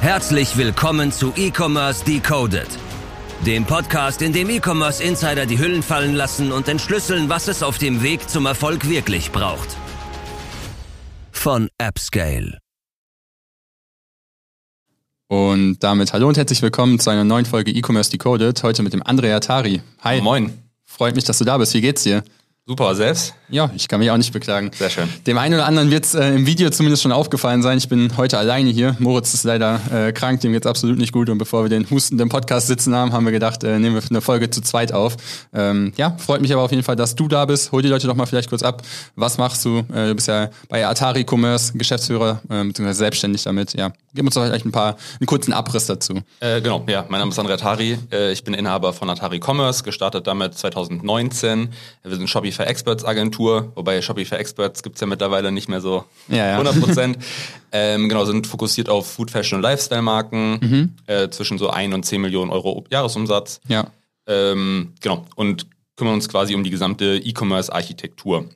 Herzlich willkommen zu E-Commerce Decoded, dem Podcast, in dem E-Commerce Insider die Hüllen fallen lassen und entschlüsseln, was es auf dem Weg zum Erfolg wirklich braucht. Von AppScale. Und damit hallo und herzlich willkommen zu einer neuen Folge E-Commerce Decoded. Heute mit dem Andrea Tari. Hi. Moin. Freut mich, dass du da bist. Wie geht's dir? Super, selbst? Ja, ich kann mich auch nicht beklagen. Sehr schön. Dem einen oder anderen wird es äh, im Video zumindest schon aufgefallen sein. Ich bin heute alleine hier. Moritz ist leider äh, krank, dem geht's absolut nicht gut. Und bevor wir den hustenden Podcast sitzen haben, haben wir gedacht, äh, nehmen wir eine Folge zu zweit auf. Ähm, ja, freut mich aber auf jeden Fall, dass du da bist. Hol die Leute doch mal vielleicht kurz ab. Was machst du? Äh, du bist ja bei Atari Commerce Geschäftsführer, äh, beziehungsweise selbstständig damit. Ja, gib uns doch vielleicht ein paar, einen kurzen Abriss dazu. Äh, genau, ja, mein Name ist Andrea Atari. Äh, ich bin Inhaber von Atari Commerce, gestartet damit 2019. Wir sind Shopify Experts Agentur, wobei Shopify Experts gibt's ja mittlerweile nicht mehr so Ja, ja. 100 Prozent. ähm, genau, sind fokussiert auf Food, Fashion und Lifestyle-Marken, äh, zwischen so 1 und 10 Millionen Euro Jahresumsatz. Ja. Ähm, genau, und kümmern uns quasi um die gesamte E-Commerce-Architektur.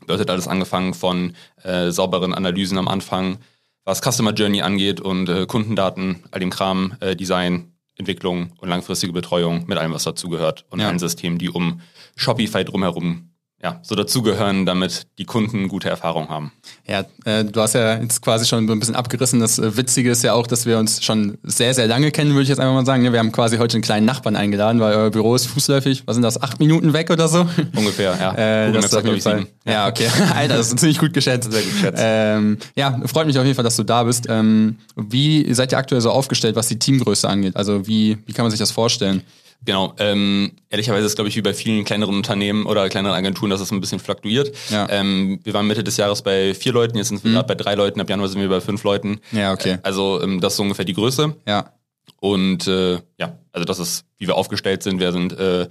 Bedeutet alles angefangen von äh, sauberen Analysen am Anfang, was Customer Journey angeht und äh, Kundendaten, all dem Kram, äh, Design, Entwicklung und langfristige Betreuung mit allem, was dazugehört und Ja. allen Systemen, die um Shopify drumherum ja, so dazugehören, damit die Kunden gute Erfahrungen haben. Ja, äh, du hast ja jetzt quasi schon so ein bisschen abgerissen. Das äh, Witzige ist ja auch, dass wir uns schon sehr, sehr lange kennen, würde ich jetzt einfach mal sagen. ne? Wir haben quasi heute einen kleinen Nachbarn eingeladen, weil euer Büro ist fußläufig, was sind das, acht Minuten weg oder so? Ungefähr, ja. Äh, das ist auf jeden Fall. Ja, okay. Alter, das ist ziemlich gut geschätzt. Sehr gut geschätzt. Ähm, ja, freut mich auf jeden Fall, dass du da bist. Ähm, wie seid ihr aktuell so aufgestellt, was die Teamgröße angeht? Also wie, wie kann man sich das vorstellen? Genau. Ähm, ehrlicherweise ist, glaube ich, wie bei vielen kleineren Unternehmen oder kleineren Agenturen, dass es ein bisschen fluktuiert. Ja. Ähm, wir waren Mitte des Jahres bei vier Leuten, jetzt sind wir gerade bei drei Leuten, ab Januar sind wir bei fünf Leuten. Ja, okay. Äh, Also ähm, das ist so ungefähr die Größe. Ja, Und äh, ja, also das ist, wie wir aufgestellt sind. Wir sind, äh,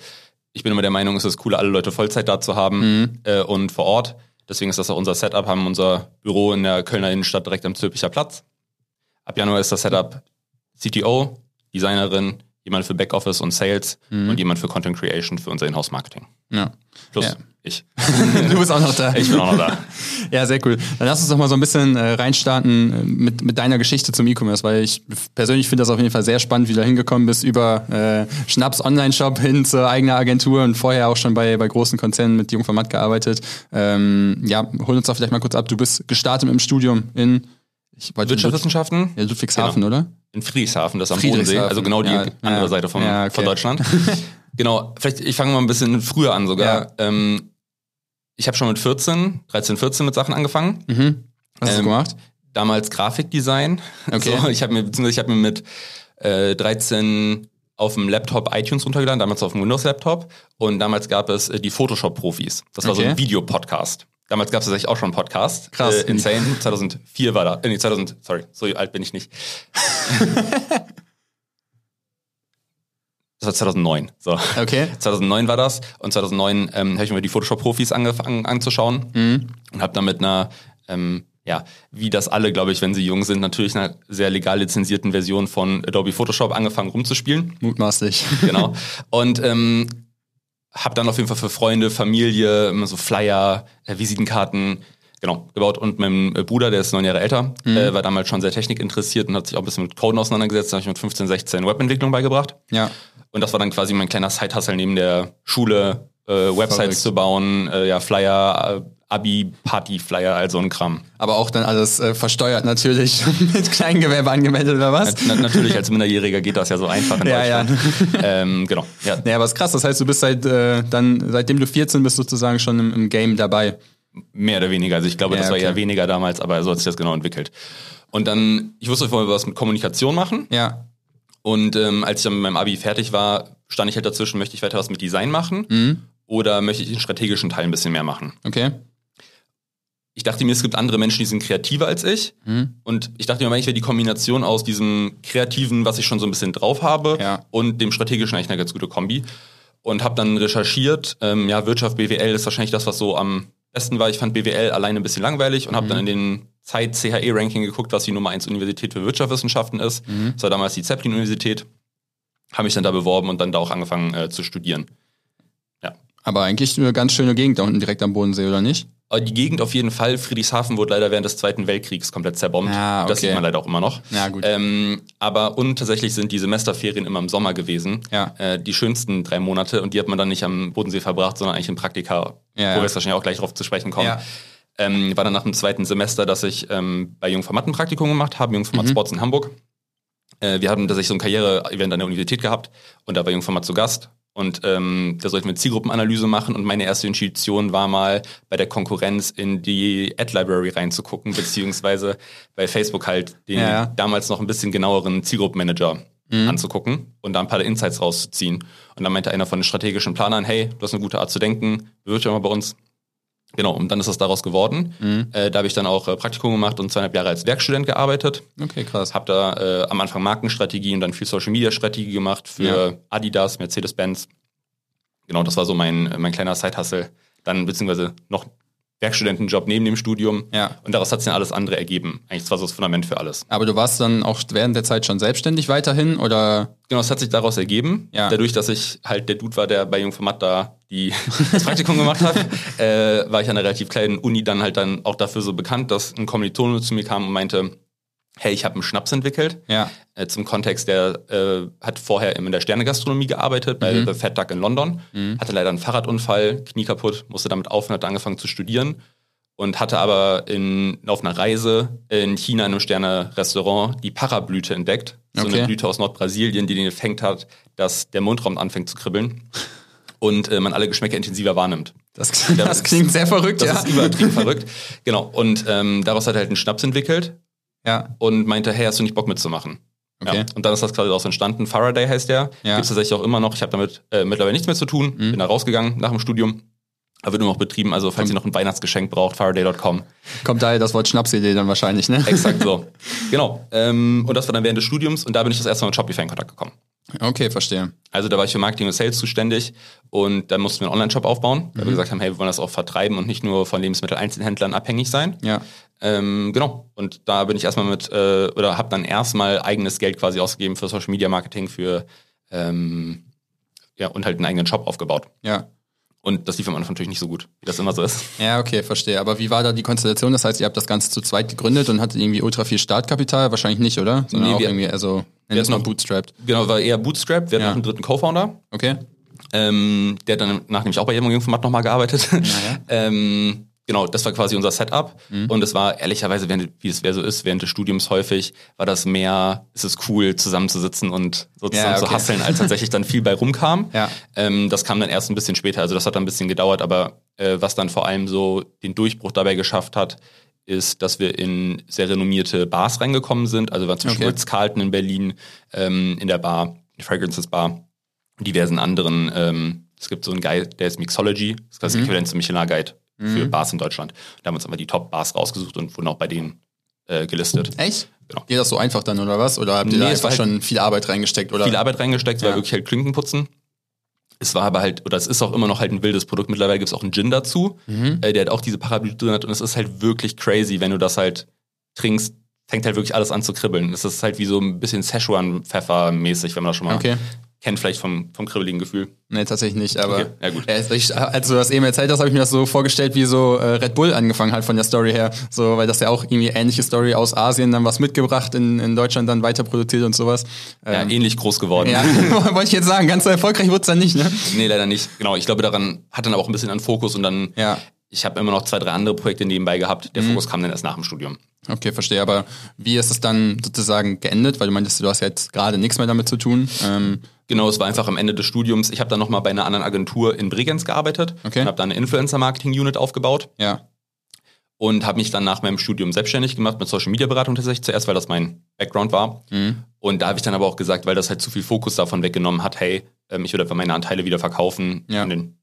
ich bin immer der Meinung, es ist cool, alle Leute Vollzeit da zu haben äh, und vor Ort. Deswegen ist das auch unser Setup, haben unser Büro in der Kölner Innenstadt direkt am Zülpicher Platz. Ab Januar ist das Setup CTO, Designerin, jemand für Backoffice und Sales und jemand für Content Creation für unser Inhouse-Marketing. ja. Plus Ja. ich. Du bist auch noch da. Ich bin auch noch da. Ja, sehr cool. Dann lass uns doch mal so ein bisschen äh, reinstarten äh, mit, mit deiner Geschichte zum E-Commerce, weil ich persönlich finde das auf jeden Fall sehr spannend, wie du da hingekommen bist, über äh, Schnaps Online-Shop hin zur eigenen Agentur und vorher auch schon bei, bei großen Konzernen mit Jung von Matt gearbeitet. Ähm, ja, hol uns doch vielleicht mal kurz ab. Du bist gestartet im Studium in Wirtschaftswissenschaften Ja, Ludwigshafen, Genau. oder? in Friedrichshafen, das am. Bodensee, also genau die Ja, andere ja. Seite von, Ja, okay. von Deutschland. genau, vielleicht, ich fange mal ein bisschen früher an sogar. Ähm, ich habe schon mit 14, 13, 14 mit Sachen angefangen. Mhm. Was hast du Ähm, gemacht? Damals Grafikdesign. Okay. So, ich habe mir, beziehungsweise ich habe mir mit äh, 13 auf dem Laptop iTunes runtergeladen, damals auf dem Windows-Laptop. Und damals gab es äh, die Photoshop-Profis. Das war so Okay. ein Videopodcast. Damals gab es tatsächlich auch schon einen Podcast. Krass. Äh, Insane. 2004 war da. Äh, nee, 2000, sorry, so alt bin ich nicht. Das war 2009. So. Okay. 2009 war das und 2009 ähm, habe ich mir die Photoshop-Profis angefangen anzuschauen Mhm. und habe dann mit einer, ähm, ja, wie das alle, glaube ich, wenn sie jung sind, natürlich einer sehr legal lizenzierten Version von Adobe Photoshop angefangen rumzuspielen. Mutmaßlich. Genau. und ähm, habe dann auf jeden Fall für Freunde, Familie, immer so Flyer, äh, Visitenkarten, genau, gebaut. Und mein äh, Bruder, der ist neun Jahre älter, äh, war damals schon sehr technikinteressiert und hat sich auch ein bisschen mit Coden auseinandergesetzt. Da habe ich mit 15, 16 Webentwicklung beigebracht. Ja. Und das war dann quasi mein kleiner Side-Hustle neben der Schule, äh, Websites Verrückt. zu bauen, äh, ja, Flyer, äh, Abi, Party-Flyer, all so ein Kram. Aber auch dann alles äh, versteuert natürlich mit Kleingewerbe angemeldet oder was? Na, natürlich, als Minderjähriger geht das ja so einfach in Ja, ja. Deutschland. Ähm, genau, ja. Ja, aber ist krass. Das heißt, du bist seit äh, dann, seitdem du 14 bist, sozusagen schon im, im Game dabei. Mehr oder weniger. Also ich glaube, Ja, das war okay. eher weniger damals, aber so hat sich das genau entwickelt. Und dann, ich wusste, ich wollte was mit Kommunikation machen. Ja. Und ähm, als ich dann mit meinem Abi fertig war, stand ich halt dazwischen, möchte ich weiter was mit Design machen Mhm. oder möchte ich den strategischen Teil ein bisschen mehr machen. Okay. Ich dachte mir, es gibt andere Menschen, die sind kreativer als ich. Mhm. Und ich dachte mir, eigentlich wäre die Kombination aus diesem kreativen, was ich schon so ein bisschen drauf habe, Ja. und dem strategischen eigentlich eine ganz gute Kombi. Und habe dann recherchiert, ähm, ja, Wirtschaft, BWL ist wahrscheinlich das, was so am besten war. Ich fand BWL alleine ein bisschen langweilig und habe dann in den Zeit CHE-Ranking geguckt, was die Nummer 1 Universität für Wirtschaftswissenschaften ist. Das war damals die Zeppelin-Universität. Habe mich dann da beworben und dann da auch angefangen äh, zu studieren. Ja. Aber eigentlich eine ganz schöne Gegend da unten direkt am Bodensee, oder nicht? Die Gegend auf jeden Fall. Friedrichshafen wurde leider während des Zweiten Weltkriegs komplett zerbombt. Das okay. sieht man leider auch immer noch. Ja, gut. Ähm, aber und tatsächlich sind die Semesterferien immer im Sommer gewesen. Ja. Äh, die schönsten drei Monate. Und die hat man dann nicht am Bodensee verbracht, sondern eigentlich in Praktika, Ja, wo ja. wir jetzt wahrscheinlich auch gleich drauf zu sprechen kommen. Ja. Ähm, war dann nach dem zweiten Semester, dass ich ähm, bei Jungformat ein Praktikum gemacht habe, Jungformat Mhm. Sports in Hamburg. Äh, wir hatten tatsächlich so ein Karriere-Event an der Universität gehabt und da war Jungformat zu Gast. Und ähm, da sollten wir Zielgruppenanalyse machen und meine erste Intuition war mal bei der Konkurrenz in die Ad-Library reinzugucken, beziehungsweise bei Facebook halt den Ja, damals noch ein bisschen genaueren Zielgruppenmanager Mhm. anzugucken und da ein paar Insights rauszuziehen. Und dann meinte einer von den strategischen Planern, hey, du hast eine gute Art zu denken, bewirb dich mal bei uns. Genau, und dann ist das daraus geworden. Mhm. Äh, da habe ich dann auch äh, Praktikum gemacht und zweieinhalb Jahre als Werkstudent gearbeitet. Okay, krass. Habe da äh, am Anfang Markenstrategie und dann viel Social Media Strategie gemacht für Ja. Adidas, Mercedes-Benz. Genau, das war so mein, mein kleiner Side-Hustle. Dann beziehungsweise noch Werkstudentenjob neben dem Studium. Ja. Und daraus hat sich dann alles andere ergeben. Eigentlich war so das Fundament für alles. Aber du warst dann auch während der Zeit schon selbstständig weiterhin oder? Genau, es hat sich daraus ergeben. Ja. Dadurch, dass ich halt der Dude war, der bei Jungformat da die, das Praktikum gemacht hat, äh, war ich an einer relativ kleinen Uni dann halt dann auch dafür so bekannt, dass ein Kommilitone zu mir kam und meinte, hey, ich habe einen Schnaps entwickelt. Ja. Äh, zum Kontext, der äh, hat vorher in der Sternegastronomie gearbeitet, bei Mhm. The Fat Duck in London. Hatte leider einen Fahrradunfall, Knie kaputt, musste damit aufhören, hat angefangen zu studieren und hatte aber in, auf einer Reise in China in einem Sterne-Restaurant die Parablüte entdeckt. So Okay. eine Blüte aus Nordbrasilien, die den Effekt hat, dass der Mundraum anfängt zu kribbeln und äh, man alle Geschmäcker intensiver wahrnimmt. Das, das klingt sehr verrückt, Das ja. ist übertrieben verrückt. Genau. Und ähm, daraus hat er halt einen Schnaps entwickelt ja. und meinte, hey, hast du nicht Bock mitzumachen? Okay. Ja. Und dann ist das quasi daraus entstanden. Faraday heißt der. Ja. Mhm. Gibt es tatsächlich auch immer noch. Ich habe damit äh, mittlerweile nichts mehr zu tun. Bin da rausgegangen nach dem Studium. Aber wird nur noch betrieben. Also falls ihr noch ein Weihnachtsgeschenk braucht, faraday.com. Kommt daher das Wort Schnapsidee dann wahrscheinlich, ne? Exakt so. genau. Ähm, und das war dann während des Studiums. Und da bin ich das erste Mal mit Shopify in Kontakt gekommen. Okay, verstehe. Also da war ich für Marketing und Sales zuständig und dann mussten wir einen Online-Shop aufbauen, weil wir gesagt haben, hey, wir wollen das auch vertreiben und nicht nur von Lebensmitteleinzelhändlern abhängig sein. Ja. Ähm, genau. Und da bin ich erstmal mit, äh, oder habe dann erstmal eigenes Geld quasi ausgegeben für Social Media Marketing, für ähm, ja, und halt einen eigenen Shop aufgebaut. Ja. Und das lief am Anfang natürlich nicht so gut, wie das immer so ist. Ja, okay, verstehe. Aber wie war da die Konstellation? Das heißt, ihr habt das Ganze zu zweit gegründet und hattet irgendwie ultra viel Startkapital? Wahrscheinlich nicht, oder? Sondern Nee, auch wir- irgendwie, also, es mal hatten- bootstrapped. Genau, war eher Bootstrap. Wir hatten Ja. noch einen dritten Co-Founder, Okay? ähm, der hat dann nach nämlich auch bei jedem Format nochmal gearbeitet. ähm, genau, das war quasi unser Setup. Mhm. Und es war ehrlicherweise, während, wie es so ist, während des Studiums häufig, war das mehr, ist es cool, zusammenzusitzen und sozusagen Ja, zu okay. hasseln, als tatsächlich dann viel bei rumkam. Ja. Ähm, das kam dann erst ein bisschen später, also das hat dann ein bisschen gedauert, aber äh, was dann vor allem so den Durchbruch dabei geschafft hat, ist, dass wir in sehr renommierte Bars reingekommen sind. Also wir waren zum Beispiel Okay. Ritz-Carlton in Berlin, ähm, in der Bar, die Fragrances Bar, diversen anderen. Ähm, es gibt so einen Guide, der ist Mixology, das ist quasi Mhm. Äquivalent zum Michelin-Guide für Bars in Deutschland. Da haben wir uns einfach die Top-Bars rausgesucht und wurden auch bei denen äh, gelistet. Echt? Genau. Geht das so einfach dann, oder was? Oder habt ihr Nee, da war einfach halt- schon viel Arbeit reingesteckt? Oder? viel Arbeit reingesteckt, es war Ja. wirklich halt Klinkenputzen. Es war aber halt, oder es ist auch immer noch halt ein wildes Produkt. Mittlerweile gibt es auch einen Gin dazu, Mhm. äh, der hat auch diese Parablüte drin hat. Und es ist halt wirklich crazy, wenn du das halt trinkst, fängt halt wirklich alles an zu kribbeln. Es ist halt wie so ein bisschen Szechuan-Pfeffer-mäßig, wenn man das schon mal Okay. Kennt, vielleicht vom, vom kribbeligen Gefühl. Nee, tatsächlich nicht, aber Okay, ja gut. Äh, ich, als du das eben erzählt hast, habe ich mir das so vorgestellt, wie so äh, Red Bull angefangen hat von der Story her. So, weil das ja auch irgendwie ähnliche Story aus Asien dann was mitgebracht, in, in Deutschland dann weiter produziert und sowas. Ja, Ähm, ähnlich groß geworden. ja, wollte ich jetzt sagen, ganz so erfolgreich wurde es dann nicht, ne? Nee, leider nicht. Genau, ich glaube, daran hat dann aber auch ein bisschen an Fokus und dann, Ja. ich habe immer noch zwei, drei andere Projekte nebenbei gehabt. Der Fokus kam dann erst nach dem Studium. Okay, verstehe. Aber wie ist es dann sozusagen geendet? Weil du meintest, du hast ja jetzt gerade nichts mehr damit zu tun. Ähm, Genau, es war einfach am Ende des Studiums. Ich habe dann nochmal bei einer anderen Agentur in Bregenz gearbeitet Okay. und habe da eine Influencer-Marketing-Unit aufgebaut ja. und habe mich dann nach meinem Studium selbstständig gemacht mit Social-Media-Beratung tatsächlich zuerst, weil das mein Background war. Mhm. Und da habe ich dann aber auch gesagt, weil das halt zu viel Fokus davon weggenommen hat, hey, ähm, ich würde einfach meine Anteile wieder verkaufen Ja. an den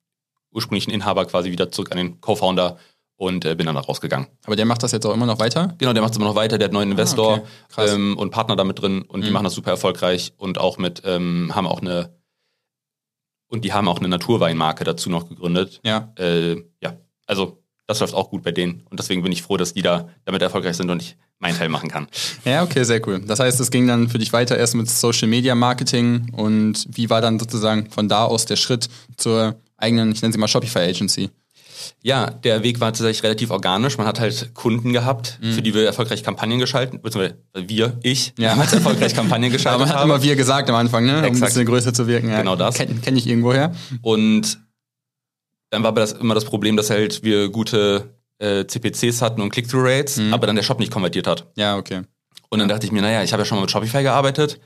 ursprünglichen Inhaber quasi wieder zurück an den Co-Founder und äh, bin dann da rausgegangen. Aber der macht das jetzt auch immer noch weiter? Genau, der macht es immer noch weiter, der hat einen neuen Investor Ah, okay. Ähm, und Partner damit drin und die Mhm. machen das super erfolgreich und auch mit, ähm, haben auch eine und die haben auch eine Naturweinmarke dazu noch gegründet. Ja. Äh, ja, also das läuft auch gut bei denen und deswegen bin ich froh, dass die da damit erfolgreich sind und ich meinen Teil machen kann. Ja, okay, sehr cool. Das heißt, es ging dann für dich weiter erst mit Social Media Marketing und wie war dann sozusagen von da aus der Schritt zur eigenen, ich nenne sie mal Shopify Agency. Ja, der Weg war tatsächlich relativ organisch. Man hat halt Kunden gehabt, mhm. für die wir erfolgreich Kampagnen geschalten, beziehungsweise wir, ich, ja. damals erfolgreich Kampagnen geschaltet Aber man hat immer wir gesagt am Anfang, ne? um ein bisschen größer zu wirken. Ja. Genau das. Kenne kenn ich irgendwoher. Und dann war aber das immer das Problem, dass halt wir gute äh, CPCs hatten und Click-Through-Rates, mhm. aber dann der Shop nicht konvertiert hat. Ja, okay. Und dann dachte ich mir, naja, ich habe ja schon mal mit Shopify gearbeitet.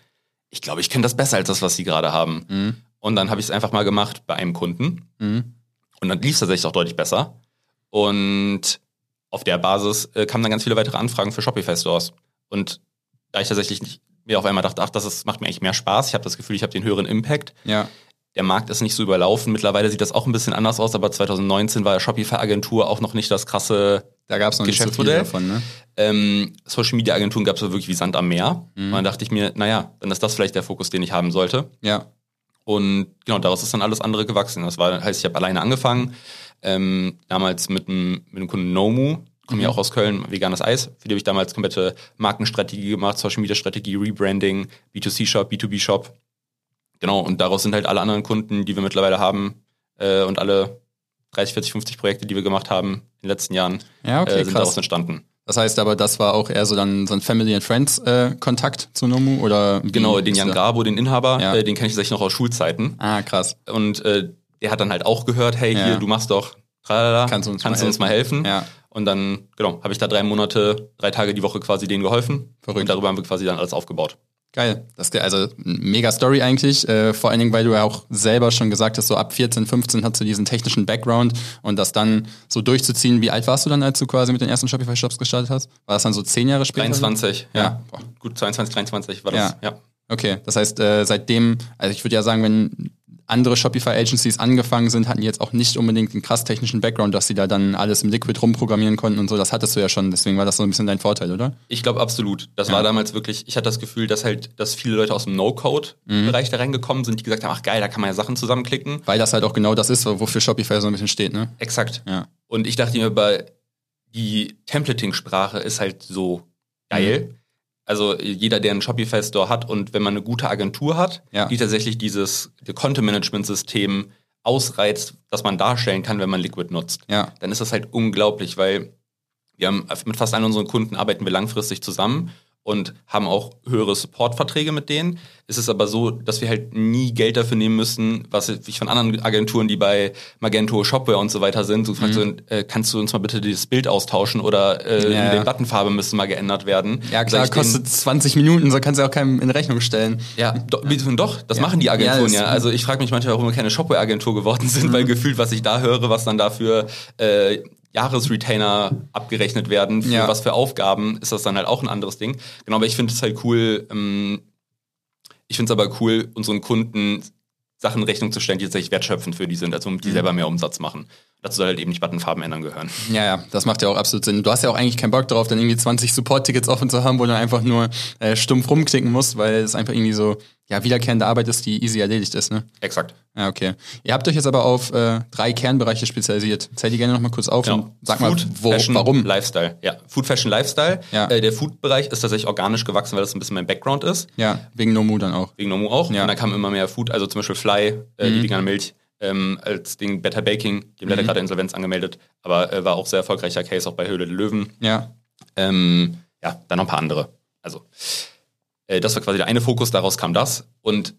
Ich glaube, ich kenne das besser als das, was sie gerade haben. Mhm. Und dann habe ich es einfach mal gemacht bei einem Kunden. Mhm. Und dann lief es tatsächlich auch deutlich besser. Und auf der Basis äh, kamen dann ganz viele weitere Anfragen für Shopify-Stores. Und da ich tatsächlich nicht, mir auf einmal dachte, ach, das ist, macht mir eigentlich mehr Spaß, ich habe das Gefühl, ich habe den höheren Impact. Ja. Der Markt ist nicht so überlaufen. Mittlerweile sieht das auch ein bisschen anders aus, aber 2019 war Shopify-Agentur auch noch nicht das krasse da gab's noch Geschäftsmodell. Nicht so davon, ne? Ähm, Social Media Agenturen gab es wirklich wie Sand am Meer. Mhm. Und dann dachte ich mir, naja, dann ist das vielleicht der Fokus, den ich haben sollte. Ja. Und genau, daraus ist dann alles andere gewachsen. Das war, heißt, ich habe alleine angefangen. Ähm, damals mit dem, mit dem Kunden Nomu, komme mhm. ja auch aus Köln, veganes Eis. Für die habe ich damals komplette Markenstrategie gemacht, Social Media Strategie, Rebranding, B2C-Shop, B2B-Shop. Genau, und daraus sind halt alle anderen Kunden, die wir mittlerweile haben äh, und alle 30, 40, 50 Projekte, die wir gemacht haben in den letzten Jahren, ja, okay, äh, sind krass. daraus entstanden. Das heißt aber, das war auch eher so dann so ein Family and Friends äh, Kontakt zu Nomu oder genau den Jan Grabo, den Inhaber, ja. äh, den kenne ich tatsächlich noch aus Schulzeiten. Ah krass. Und äh, der hat dann halt auch gehört, hey ja. hier, du machst doch, tralala, kannst du uns, kannst mal, uns mal helfen? Ja. Und dann genau habe ich da drei Monate, drei Tage die Woche quasi denen geholfen. Verrückt. Und darüber haben wir quasi dann alles aufgebaut. Geil. Das also mega Story eigentlich. Äh, vor allen Dingen, weil du ja auch selber schon gesagt hast, so ab 14, 15 hast du diesen technischen Background und das dann so durchzuziehen. Wie alt warst du dann, als du quasi mit den ersten Shopify-Shops gestartet hast? War das dann so zehn Jahre später? 23, ja. ja. Gut, 22, 23 war das, ja. ja. Okay, das heißt, äh, seitdem, also ich würde ja sagen, wenn andere Shopify-Agencies angefangen sind, hatten jetzt auch nicht unbedingt einen krass technischen Background, dass sie da dann alles im Liquid rumprogrammieren konnten und so. Das hattest du ja schon, deswegen war das so ein bisschen dein Vorteil, oder? Ich glaube absolut. Das ja. war damals wirklich, ich hatte das Gefühl, dass halt, dass viele Leute aus dem No-Code-Bereich mhm. da reingekommen sind, die gesagt haben, ach geil, da kann man ja Sachen zusammenklicken. Weil das halt auch genau das ist, wofür Shopify so ein bisschen steht, ne? Exakt. Ja. Und ich dachte mir, bei die Templating-Sprache ist halt so geil. Mhm also jeder, der einen Shopify-Store hat und wenn man eine gute Agentur hat, ja. die tatsächlich dieses Content-Management-System ausreizt, das man darstellen kann, wenn man Liquid nutzt, ja. dann ist das halt unglaublich, weil wir haben mit fast allen unseren Kunden arbeiten wir langfristig zusammen und haben auch höhere Supportverträge mit denen. Es ist aber so, dass wir halt nie Geld dafür nehmen müssen, was ich von anderen Agenturen, die bei Magento, Shopware und so weiter sind, so mhm. fragst du, äh, kannst du uns mal bitte das Bild austauschen oder äh, ja, die Buttonfarbe müsste mal geändert werden. Ja klar, kostet 20 Minuten, so kannst du auch keinem in Rechnung stellen. Ja, do, doch, das ja. machen die Agenturen ja. ja. Also ich frage mich manchmal, warum wir keine Shopware-Agentur geworden sind, mhm. weil gefühlt, was ich da höre, was dann dafür äh, Jahresretainer abgerechnet werden, für ja. was für Aufgaben, ist das dann halt auch ein anderes Ding. Genau, aber ich finde es halt cool, ähm, ich finde es aber cool, unseren Kunden Sachen in Rechnung zu stellen, die tatsächlich wertschöpfend für die sind, also die mhm. selber mehr Umsatz machen. Dazu soll halt eben nicht Buttonfarben ändern gehören. Ja, ja, das macht ja auch absolut Sinn. Du hast ja auch eigentlich keinen Bock darauf, dann irgendwie 20 Support-Tickets offen zu haben, wo du einfach nur äh, stumpf rumklicken musst, weil es einfach irgendwie so, ja, wiederkehrende Arbeit ist, die easy erledigt ist, ne? Exakt. Ja, okay. Ihr habt euch jetzt aber auf äh, drei Kernbereiche spezialisiert. Zähl die gerne nochmal kurz auf genau. und sag Food, mal, wo, Fashion, warum? Lifestyle. Ja, Food, Fashion, Lifestyle. Ja. Äh, der Food-Bereich ist tatsächlich organisch gewachsen, weil das ein bisschen mein Background ist. Ja, wegen Nomu dann auch. Wegen Nomu auch. Ja. Und da kam immer mehr Food, also zum Beispiel Fly, äh, mhm. die vegane Milch, ähm, als Ding Better Baking, die haben leider mhm. gerade Insolvenz angemeldet, aber äh, war auch sehr erfolgreicher Case auch bei Höhle der Löwen. Ja. Ähm, ja, dann noch ein paar andere. Also, äh, das war quasi der eine Fokus, daraus kam das. Und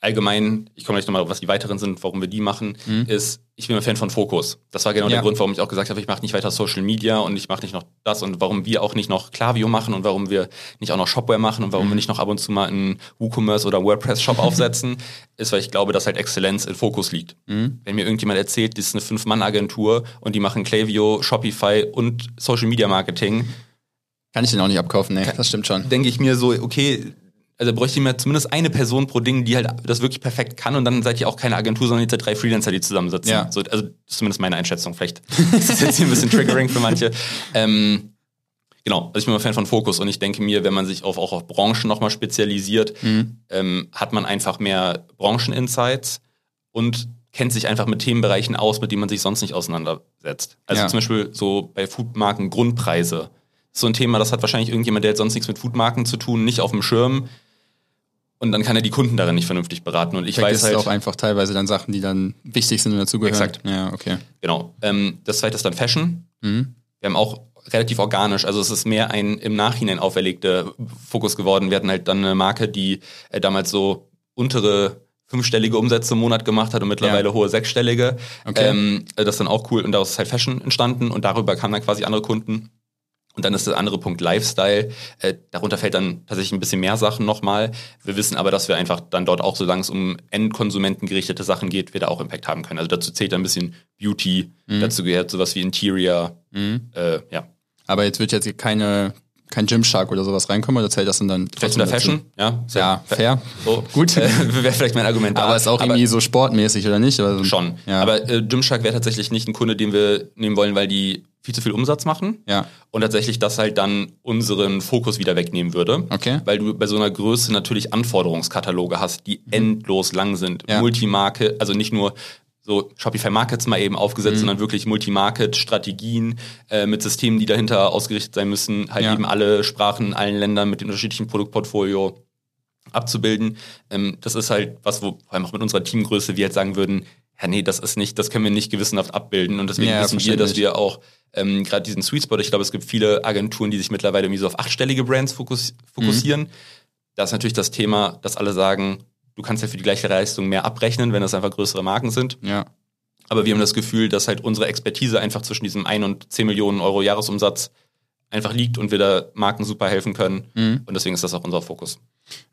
allgemein, ich komme gleich nochmal, was die weiteren sind, warum wir die machen, mhm. ist, ich bin ein Fan von Fokus. Das war genau ja. der Grund, warum ich auch gesagt habe, ich mache nicht weiter Social Media und ich mache nicht noch das und warum wir auch nicht noch Klaviyo machen und warum wir nicht auch noch Shopware machen und warum mhm. wir nicht noch ab und zu mal einen WooCommerce oder WordPress-Shop aufsetzen, ist, weil ich glaube, dass halt Exzellenz in Fokus liegt. Mhm. Wenn mir irgendjemand erzählt, das ist eine Fünf-Mann-Agentur und die machen Klaviyo, Shopify und Social Media Marketing, kann ich den auch nicht abkaufen, ne? Das stimmt schon. Denke ich mir so, okay, also bräuchte ich mir zumindest eine Person pro Ding, die halt das wirklich perfekt kann und dann seid ihr auch keine Agentur, sondern ihr seid drei Freelancer, die zusammensitzen. Ja. So, also zumindest meine Einschätzung. Vielleicht ist das jetzt hier ein bisschen triggering für manche. Ähm, genau, also ich bin immer Fan von Fokus und ich denke mir, wenn man sich auf, auch auf Branchen nochmal spezialisiert, mhm. ähm, hat man einfach mehr Brancheninsights und kennt sich einfach mit Themenbereichen aus, mit denen man sich sonst nicht auseinandersetzt. Also Ja. zum Beispiel so bei Foodmarken Grundpreise. So ein Thema, das hat wahrscheinlich irgendjemand, der jetzt sonst nichts mit Foodmarken zu tun, nicht auf dem Schirm und dann kann er die Kunden darin nicht vernünftig beraten. Und ich Vergisst weiß halt auch einfach teilweise dann Sachen, die dann wichtig sind und dazugehören. Exakt. Ja, okay. Genau. Ähm, das zweite ist dann Fashion. Mhm. Wir haben auch relativ organisch, also es ist mehr ein im Nachhinein auferlegter Fokus geworden. Wir hatten halt dann eine Marke, die äh, damals so untere fünfstellige Umsätze im Monat gemacht hat und mittlerweile Ja. hohe sechsstellige. Okay. Ähm, äh, das ist dann auch cool und daraus ist halt Fashion entstanden und darüber kamen dann quasi andere Kunden. Und dann ist der andere Punkt Lifestyle. Äh, darunter fällt dann tatsächlich ein bisschen mehr Sachen nochmal. Wir wissen aber, dass wir einfach dann dort auch, solange es um Endkonsumenten gerichtete Sachen geht, wir da auch Impact haben können. Also dazu zählt ein bisschen Beauty, dazu gehört sowas wie Interior. Äh, ja. Aber jetzt wird jetzt hier keine, kein Gymshark oder sowas reinkommen oder zählt das denn dann der dazu? Fashion, ja. Ja, fair. So. Gut. Äh, Wäre vielleicht mein Argument da. Aber ist auch irgendwie so sportmäßig, oder nicht? Aber so- Schon. Ja. Aber äh, Gymshark wäre tatsächlich nicht ein Kunde, den wir nehmen wollen, weil die viel zu viel Umsatz machen. Ja. Und tatsächlich das halt dann unseren Fokus wieder wegnehmen würde. Okay. Weil du bei so einer Größe natürlich Anforderungskataloge hast, die endlos lang sind. Ja. Multimarke, also nicht nur so Shopify Markets mal eben aufgesetzt, Mhm. sondern wirklich Multimarket-Strategien äh, mit Systemen, die dahinter ausgerichtet sein müssen, halt Ja. eben alle Sprachen in allen Ländern mit dem unterschiedlichen Produktportfolio abzubilden. Ähm, das ist halt was, wo vor allem auch mit unserer Teamgröße wir jetzt sagen würden, ja nee, das ist nicht, das können wir nicht gewissenhaft abbilden. Und deswegen Ja, wissen wir, dass wir auch ähm, gerade diesen Sweet Spot, ich glaube, es gibt viele Agenturen, die sich mittlerweile irgendwie so auf achtstellige Brands fokus fokussieren. Mhm. Da ist natürlich das Thema, dass alle sagen, du kannst ja für die gleiche Leistung mehr abrechnen, wenn das einfach größere Marken sind. Ja. Aber wir haben das Gefühl, dass halt unsere Expertise einfach zwischen diesem 1 und 10 Millionen Euro Jahresumsatz einfach liegt und wir da Marken super helfen können. Mhm. Und deswegen ist das auch unser Fokus.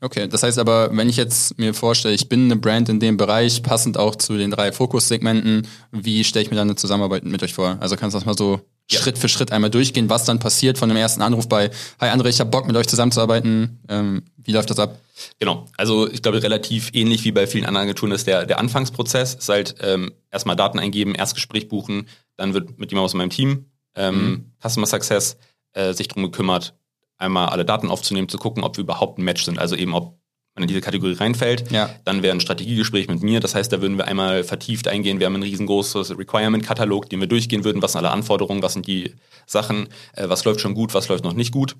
Okay, das heißt aber, wenn ich jetzt mir vorstelle, ich bin eine Brand in dem Bereich, passend auch zu den drei Fokussegmenten, wie stelle ich mir dann eine Zusammenarbeit mit euch vor? Also kannst du das mal so Ja. Schritt für Schritt einmal durchgehen, was dann passiert von dem ersten Anruf bei, hi André, ich habe Bock mit euch zusammenzuarbeiten. Ähm, wie läuft das ab? Genau. Also ich glaube, relativ ähnlich wie bei vielen anderen Agenturen ist der, der Anfangsprozess. Ist halt ähm, erstmal Daten eingeben, Erstgespräch buchen, dann wird mit jemandem aus meinem Team, ähm, Customer Success, äh, sich drum gekümmert, einmal alle Daten aufzunehmen, zu gucken, ob wir überhaupt ein Match sind. Also eben, ob man in diese Kategorie reinfällt. Ja. Dann wäre ein Strategiegespräch mit mir. Das heißt, da würden wir einmal vertieft eingehen. Wir haben ein riesengroßes Requirement-Katalog, den wir durchgehen würden. Was sind alle Anforderungen? Was sind die Sachen? Äh, was läuft schon gut? Was läuft noch nicht gut?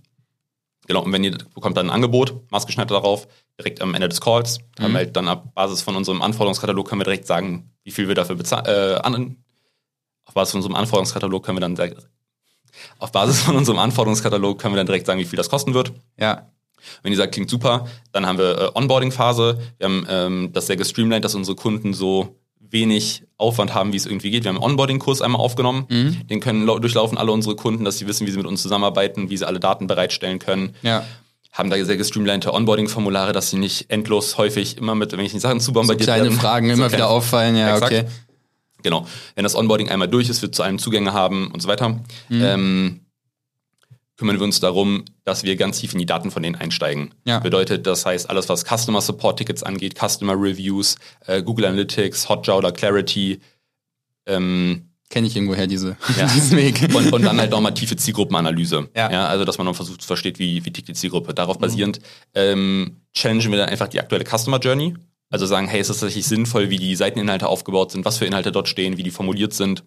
Genau, und wenn ihr bekommt dann ein Angebot, maßgeschneidert darauf, direkt am Ende des Calls, haben wir halt dann ab Basis von unserem Anforderungskatalog können wir direkt sagen, wie viel wir dafür bezahlen, äh, an, auf Basis von unserem Anforderungskatalog können wir dann auf Basis von unserem Anforderungskatalog können wir dann direkt sagen, wie viel das kosten wird. Ja. Wenn ihr sagt, klingt super, dann haben wir äh, Onboarding-Phase. Wir haben ähm, das sehr gestreamlined, dass unsere Kunden so wenig Aufwand haben, wie es irgendwie geht. Wir haben einen Onboarding-Kurs einmal aufgenommen. Den können lau- durchlaufen alle unsere Kunden, dass sie wissen, wie sie mit uns zusammenarbeiten, wie sie alle Daten bereitstellen können. Ja. Haben da sehr gestreamlinete Onboarding-Formulare, dass sie nicht endlos häufig immer mit irgendwelchen Sachen So zubombardiert kleine werden. Fragen So immer wieder auffallen, ja, Exakt. okay. Genau. Wenn das Onboarding einmal durch ist, wir zu allem Zugänge haben und so weiter, Mhm. ähm, kümmern wir uns darum, dass wir ganz tief in die Daten von denen einsteigen. Ja. Bedeutet, das heißt, alles, was Customer Support Tickets angeht, Customer Reviews, äh, Google Analytics, Hotjar oder Clarity, ähm, Kenne ich irgendwoher diese, Ja. diesen Weg. und, und dann halt nochmal tiefe Zielgruppenanalyse. Ja. also, dass man noch versucht, versteht, wie, wie tickt die Zielgruppe. Darauf basierend ähm, challengen wir dann einfach die aktuelle Customer Journey. Also sagen, hey, ist das tatsächlich sinnvoll, wie die Seiteninhalte aufgebaut sind, was für Inhalte dort stehen, wie die formuliert sind.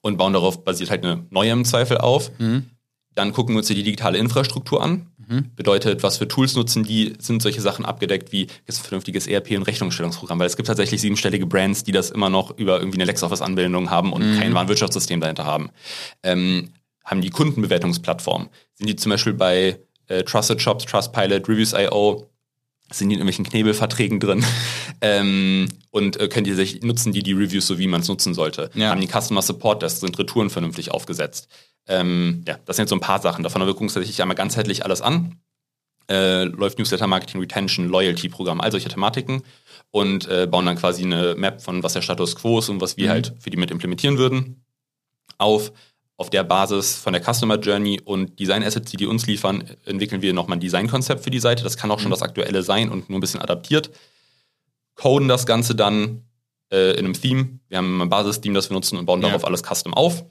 Und bauen darauf basiert halt eine neue im Zweifel auf. Dann gucken wir uns die digitale Infrastruktur an. Bedeutet, was für Tools nutzen die, sind solche Sachen abgedeckt wie ist ein vernünftiges ERP und Rechnungsstellungsprogramm, weil es gibt tatsächlich siebenstellige Brands, die das immer noch über irgendwie eine LexOffice-Anbindung haben und kein Warenwirtschaftssystem dahinter haben. Ähm, haben die Kundenbewertungsplattform? Sind die zum Beispiel bei äh, Trusted Shops, Trustpilot, Reviews.io? Sind die in irgendwelchen Knebelverträgen drin? ähm, und äh, können die sich, nutzen die die Reviews so, wie man es nutzen sollte? Ja. Haben die Customer Support Desks, sind Retouren vernünftig aufgesetzt? Ähm, ja, das sind jetzt so ein paar Sachen. Davon aber wir gucken uns tatsächlich einmal ganzheitlich alles an. Äh, läuft Newsletter Marketing, Retention, Loyalty Programm, all solche Thematiken und äh, bauen dann quasi eine Map von was der Status quo ist und was wir Mhm. halt für die mit implementieren würden auf. Auf der Basis von der Customer Journey und Design Assets, die die uns liefern, entwickeln wir nochmal ein Designkonzept für die Seite. Das kann auch schon das aktuelle sein und nur ein bisschen adaptiert. Coden das Ganze dann äh, in einem Theme. Wir haben ein Basis-Theme, das wir nutzen und bauen Ja. darauf alles custom auf.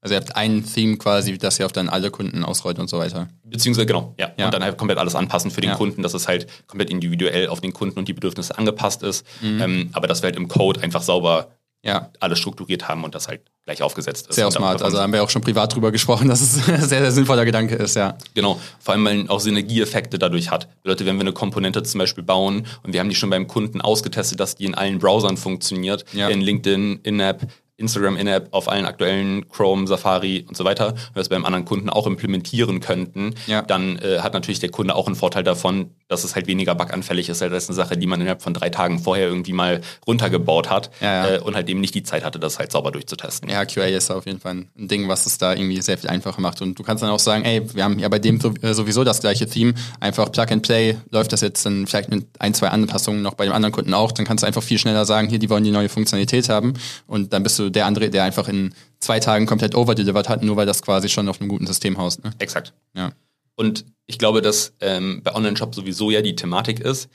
Also ihr habt ein Theme quasi, das ihr auf dann alle Kunden ausrollt und so weiter. Beziehungsweise, genau, ja. Ja. Und dann halt komplett alles anpassen für den Ja. Kunden, dass es halt komplett individuell auf den Kunden und die Bedürfnisse angepasst ist. Mhm. Ähm, aber dass wir halt im Code einfach sauber ja. alles strukturiert haben und das halt gleich aufgesetzt ist. Sehr smart. Also haben wir auch schon privat drüber gesprochen, dass es ein sehr, sehr sinnvoller Gedanke ist, ja. Genau. Vor allem, weil man auch Synergieeffekte dadurch hat. Leute, wenn wir eine Komponente zum Beispiel bauen und wir haben die schon beim Kunden ausgetestet, dass die in allen Browsern funktioniert, ja. in LinkedIn, In-App, Instagram In-App auf allen aktuellen Chrome, Safari und so weiter, wenn wir es beim anderen Kunden auch implementieren könnten, ja. dann äh, hat natürlich der Kunde auch einen Vorteil davon, dass es halt weniger buganfällig ist. Das ist eine Sache, die man innerhalb von drei Tagen vorher irgendwie mal runtergebaut hat ja, ja. Äh, und halt eben nicht die Zeit hatte, das halt sauber durchzutesten. Ja, QA ist auf jeden Fall ein Ding, was es da irgendwie sehr viel einfacher macht. Und du kannst dann auch sagen, ey, wir haben ja bei dem äh, sowieso das gleiche Theme, einfach Plug and Play, läuft das jetzt dann vielleicht mit ein, zwei Anpassungen noch bei dem anderen Kunden auch, dann kannst du einfach viel schneller sagen, hier, die wollen die neue Funktionalität haben und dann bist du der andere, der einfach in zwei Tagen komplett overdelivered hat, nur weil das quasi schon auf einem guten System haust. Ne? Exakt. Ja. Und ich glaube, dass ähm, bei Online-Shop sowieso ja die Thematik ist,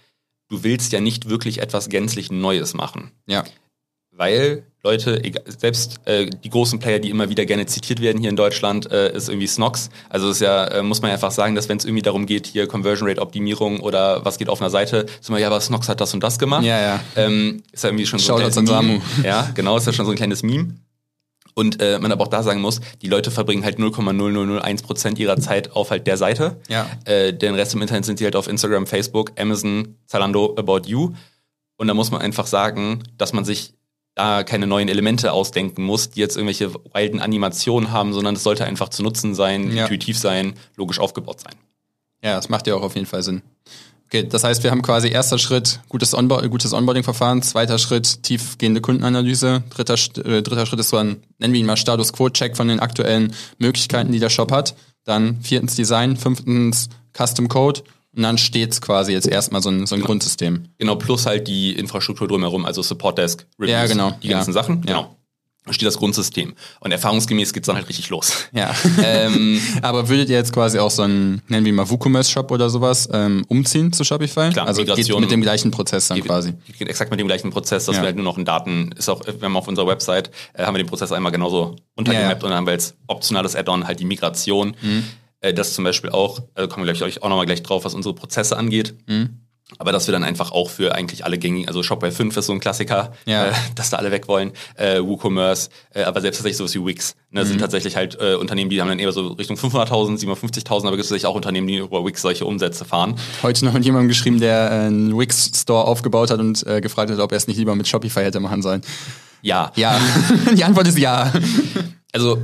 du willst ja nicht wirklich etwas gänzlich Neues machen. Ja. Weil Leute, selbst äh, die großen Player, die immer wieder gerne zitiert werden hier in Deutschland, äh, ist irgendwie Snox. Also ist ja, äh, muss man einfach sagen, dass wenn es irgendwie darum geht, hier Conversion Rate Optimierung oder was geht auf einer Seite, ist immer, ja, aber Snox hat das und das gemacht. Ja, ja. Ähm, ist ja irgendwie schon so ein kleines Meme. Ja, genau, ist ja schon so ein kleines Meme. Und äh, man aber auch da sagen muss, die Leute verbringen halt 0,0001 Prozent ihrer Zeit auf halt der Seite. Ja. Äh, den Rest im Internet sind sie halt auf Instagram, Facebook, Amazon, Zalando, About You. Und da muss man einfach sagen, dass man sich da keine neuen Elemente ausdenken muss, die jetzt irgendwelche wilden Animationen haben, sondern es sollte einfach zu nutzen sein, ja. intuitiv sein, logisch aufgebaut sein. Ja, das macht ja auch auf jeden Fall Sinn. Okay, das heißt, wir haben quasi erster Schritt gutes, Onboard, gutes Onboarding-Verfahren, zweiter Schritt tiefgehende Kundenanalyse, dritter, äh, dritter Schritt ist so ein, nennen wir ihn mal Status Quo-Check von den aktuellen Möglichkeiten, die der Shop hat. Dann viertens Design, fünftens Custom Code und dann steht's quasi jetzt erstmal so ein, so ein genau. Grundsystem. Genau, plus halt die Infrastruktur drumherum, also Support Desk, Reviews, ja, genau. die ganzen ja. Sachen. Genau steht das Grundsystem. Und erfahrungsgemäß geht's dann halt richtig los. Ja. ähm, Aber würdet ihr jetzt quasi auch so einen, nennen wir mal WooCommerce-Shop oder sowas, ähm, umziehen zu Shopify? Klar, also Migration, geht mit dem gleichen Prozess dann geht, quasi. Geht exakt mit dem gleichen Prozess, dass ja. wir halt nur noch in Daten, ist auch, wir haben auf unserer Website, äh, haben wir den Prozess einmal genauso untergemappt ja, ja. und dann haben wir als optionales Add-on halt die Migration. Mhm. Äh, das zum Beispiel auch, also kommen wir gleich auch nochmal gleich drauf, was unsere Prozesse angeht. Mhm. Aber dass wir dann einfach auch für eigentlich alle gängigen, also Shopware 5 ist so ein Klassiker, ja. äh, dass da alle weg wollen, äh, WooCommerce, äh, aber selbst tatsächlich sowas wie Wix. Ne, mhm. sind tatsächlich halt äh, Unternehmen, die haben dann eher so Richtung 500.000, 750.000, aber gibt es tatsächlich auch Unternehmen, die über Wix solche Umsätze fahren. Heute noch mit jemandem geschrieben, der äh, einen Wix-Store aufgebaut hat und gefragt hat, ob er es nicht lieber mit Shopify hätte machen sollen. Ja. Ja. Die Antwort ist ja. Also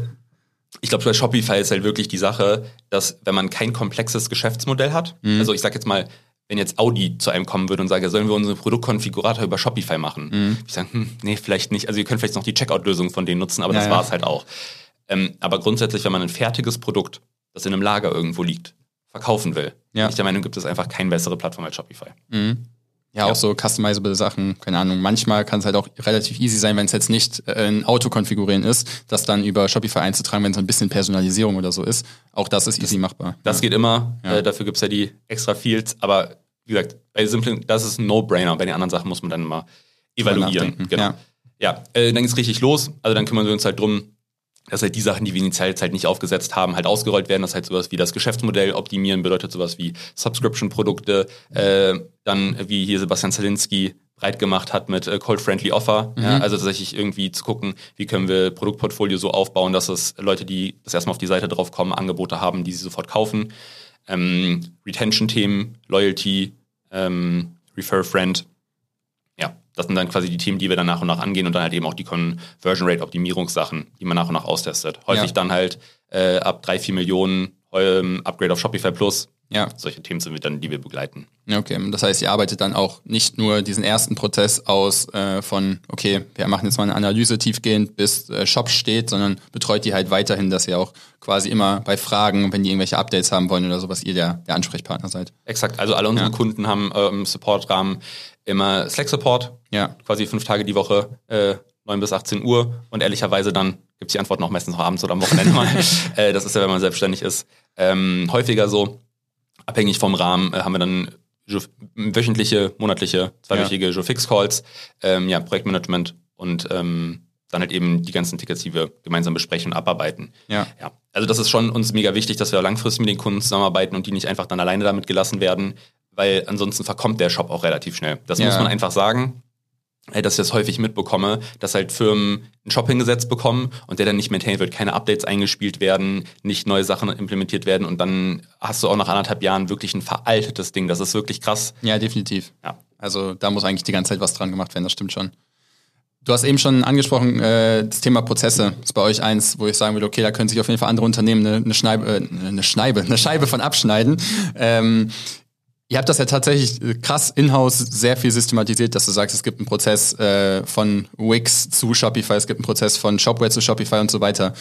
ich glaube, bei Shopify ist halt wirklich die Sache, dass wenn man kein komplexes Geschäftsmodell hat, mhm. also ich sag jetzt mal, wenn jetzt Audi zu einem kommen würde und sage, sollen wir unseren Produktkonfigurator über Shopify machen? Mhm. Ich sage, hm, nee, vielleicht nicht. Also ihr könnt vielleicht noch die Checkout-Lösung von denen nutzen, aber ja, das war es halt auch. Ähm, aber grundsätzlich, wenn man ein fertiges Produkt, das in einem Lager irgendwo liegt, verkaufen will, ja. bin ich der Meinung, gibt es einfach keine bessere Plattform als Shopify. Mhm. Ja, ja, auch so customizable Sachen, keine Ahnung. Manchmal kann es halt auch relativ easy sein, wenn es jetzt nicht äh, ein Auto konfigurieren ist, das dann über Shopify einzutragen, wenn es ein bisschen Personalisierung oder so ist. Auch das ist easy machbar. Das ja. geht immer. Ja. Äh, dafür gibt's ja die extra Fields. Aber wie gesagt, bei simplen, das ist ein No-Brainer. Bei den anderen Sachen muss man dann mal evaluieren. Genau. Ja, ja äh, dann geht's richtig los. Also dann kümmern wir uns halt drum, dass halt die Sachen, die wir initial jetzt halt nicht aufgesetzt haben, halt ausgerollt werden. Das heißt sowas wie das Geschäftsmodell optimieren bedeutet sowas wie Subscription-Produkte, äh, dann wie hier Sebastian Zelinski breit gemacht hat mit äh, Cold-Friendly Offer. Mhm. Ja, also tatsächlich irgendwie zu gucken, wie können wir Produktportfolio so aufbauen, dass es Leute, die das erstmal auf die Seite drauf kommen, Angebote haben, die sie sofort kaufen. Ähm, Retention-Themen, Loyalty, ähm, Refer Friend, das sind dann quasi die Themen, die wir dann nach und nach angehen und dann halt eben auch die Conversion Rate Optimierungssachen, die man nach und nach austestet. Häufig ja. dann halt äh, ab drei, vier Millionen ähm, Upgrade auf Shopify Plus. Ja. Solche Themen sind wir dann, die wir begleiten. Okay, das heißt, ihr arbeitet dann auch nicht nur diesen ersten Prozess aus äh, von, okay, wir machen jetzt mal eine Analyse tiefgehend, bis äh, Shop steht, sondern betreut die halt weiterhin, dass ihr auch quasi immer bei Fragen, wenn die irgendwelche Updates haben wollen oder sowas, ihr der, der Ansprechpartner seid. Exakt, also alle unsere ja. Kunden haben äh, im Supportrahmen immer Slack-Support, ja. quasi fünf Tage die Woche, äh, 9 bis 18 Uhr und ehrlicherweise dann gibt es die Antworten auch meistens noch abends oder am Wochenende mal. äh, das ist ja, wenn man selbstständig ist, ähm, häufiger so. Abhängig vom Rahmen äh, haben wir dann wöchentliche, monatliche, zweiwöchige ja. Fix-Calls, ähm, ja, Projektmanagement und ähm, dann halt eben die ganzen Tickets, die wir gemeinsam besprechen und abarbeiten. Ja. ja. Also das ist schon uns mega wichtig, dass wir langfristig mit den Kunden zusammenarbeiten und die nicht einfach dann alleine damit gelassen werden, weil ansonsten verkommt der Shop auch relativ schnell. Das ja. muss man einfach sagen. Äh, dass ich das häufig mitbekomme, dass halt Firmen einen Shop hingesetzt bekommen und der dann nicht maintained wird, keine Updates eingespielt werden, nicht neue Sachen implementiert werden und dann hast du auch nach anderthalb Jahren wirklich ein veraltetes Ding. Das ist wirklich krass. Ja, definitiv. Ja. Also da muss eigentlich die ganze Zeit was dran gemacht werden, das stimmt schon. Du hast eben schon angesprochen, äh, das Thema Prozesse ist bei euch eins, wo ich sagen würde, okay, da können sich auf jeden Fall andere Unternehmen eine, eine Scheibe, äh, eine Scheibe, eine Scheibe von abschneiden. Ähm, Ihr habt das ja tatsächlich äh, krass in-house sehr viel systematisiert, dass du sagst, es gibt einen Prozess äh, von Wix zu Shopify, es gibt einen Prozess von Shopware zu Shopify und so weiter.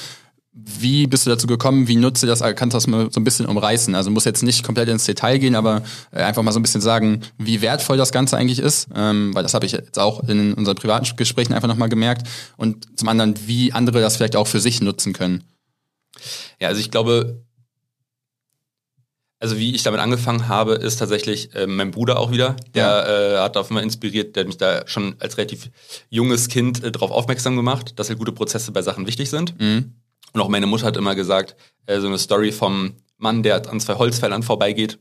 Wie bist du dazu gekommen? Wie nutzt du das? Kannst du das mal so ein bisschen umreißen? Also muss jetzt nicht komplett ins Detail gehen, aber äh, einfach mal so ein bisschen sagen, wie wertvoll das Ganze eigentlich ist, ähm, weil das habe ich jetzt auch in unseren privaten Gesprächen einfach nochmal gemerkt. Und zum anderen, wie andere das vielleicht auch für sich nutzen können. Ja, also ich glaube, also wie ich damit angefangen habe, ist tatsächlich äh, mein Bruder auch wieder. Der ja. äh, hat auf einmal inspiriert, der hat mich da schon als relativ junges Kind äh, darauf aufmerksam gemacht, dass halt gute Prozesse bei Sachen wichtig sind. Mhm. Und auch meine Mutter hat immer gesagt, äh, so eine Story vom Mann, der an zwei Holzfällern vorbeigeht,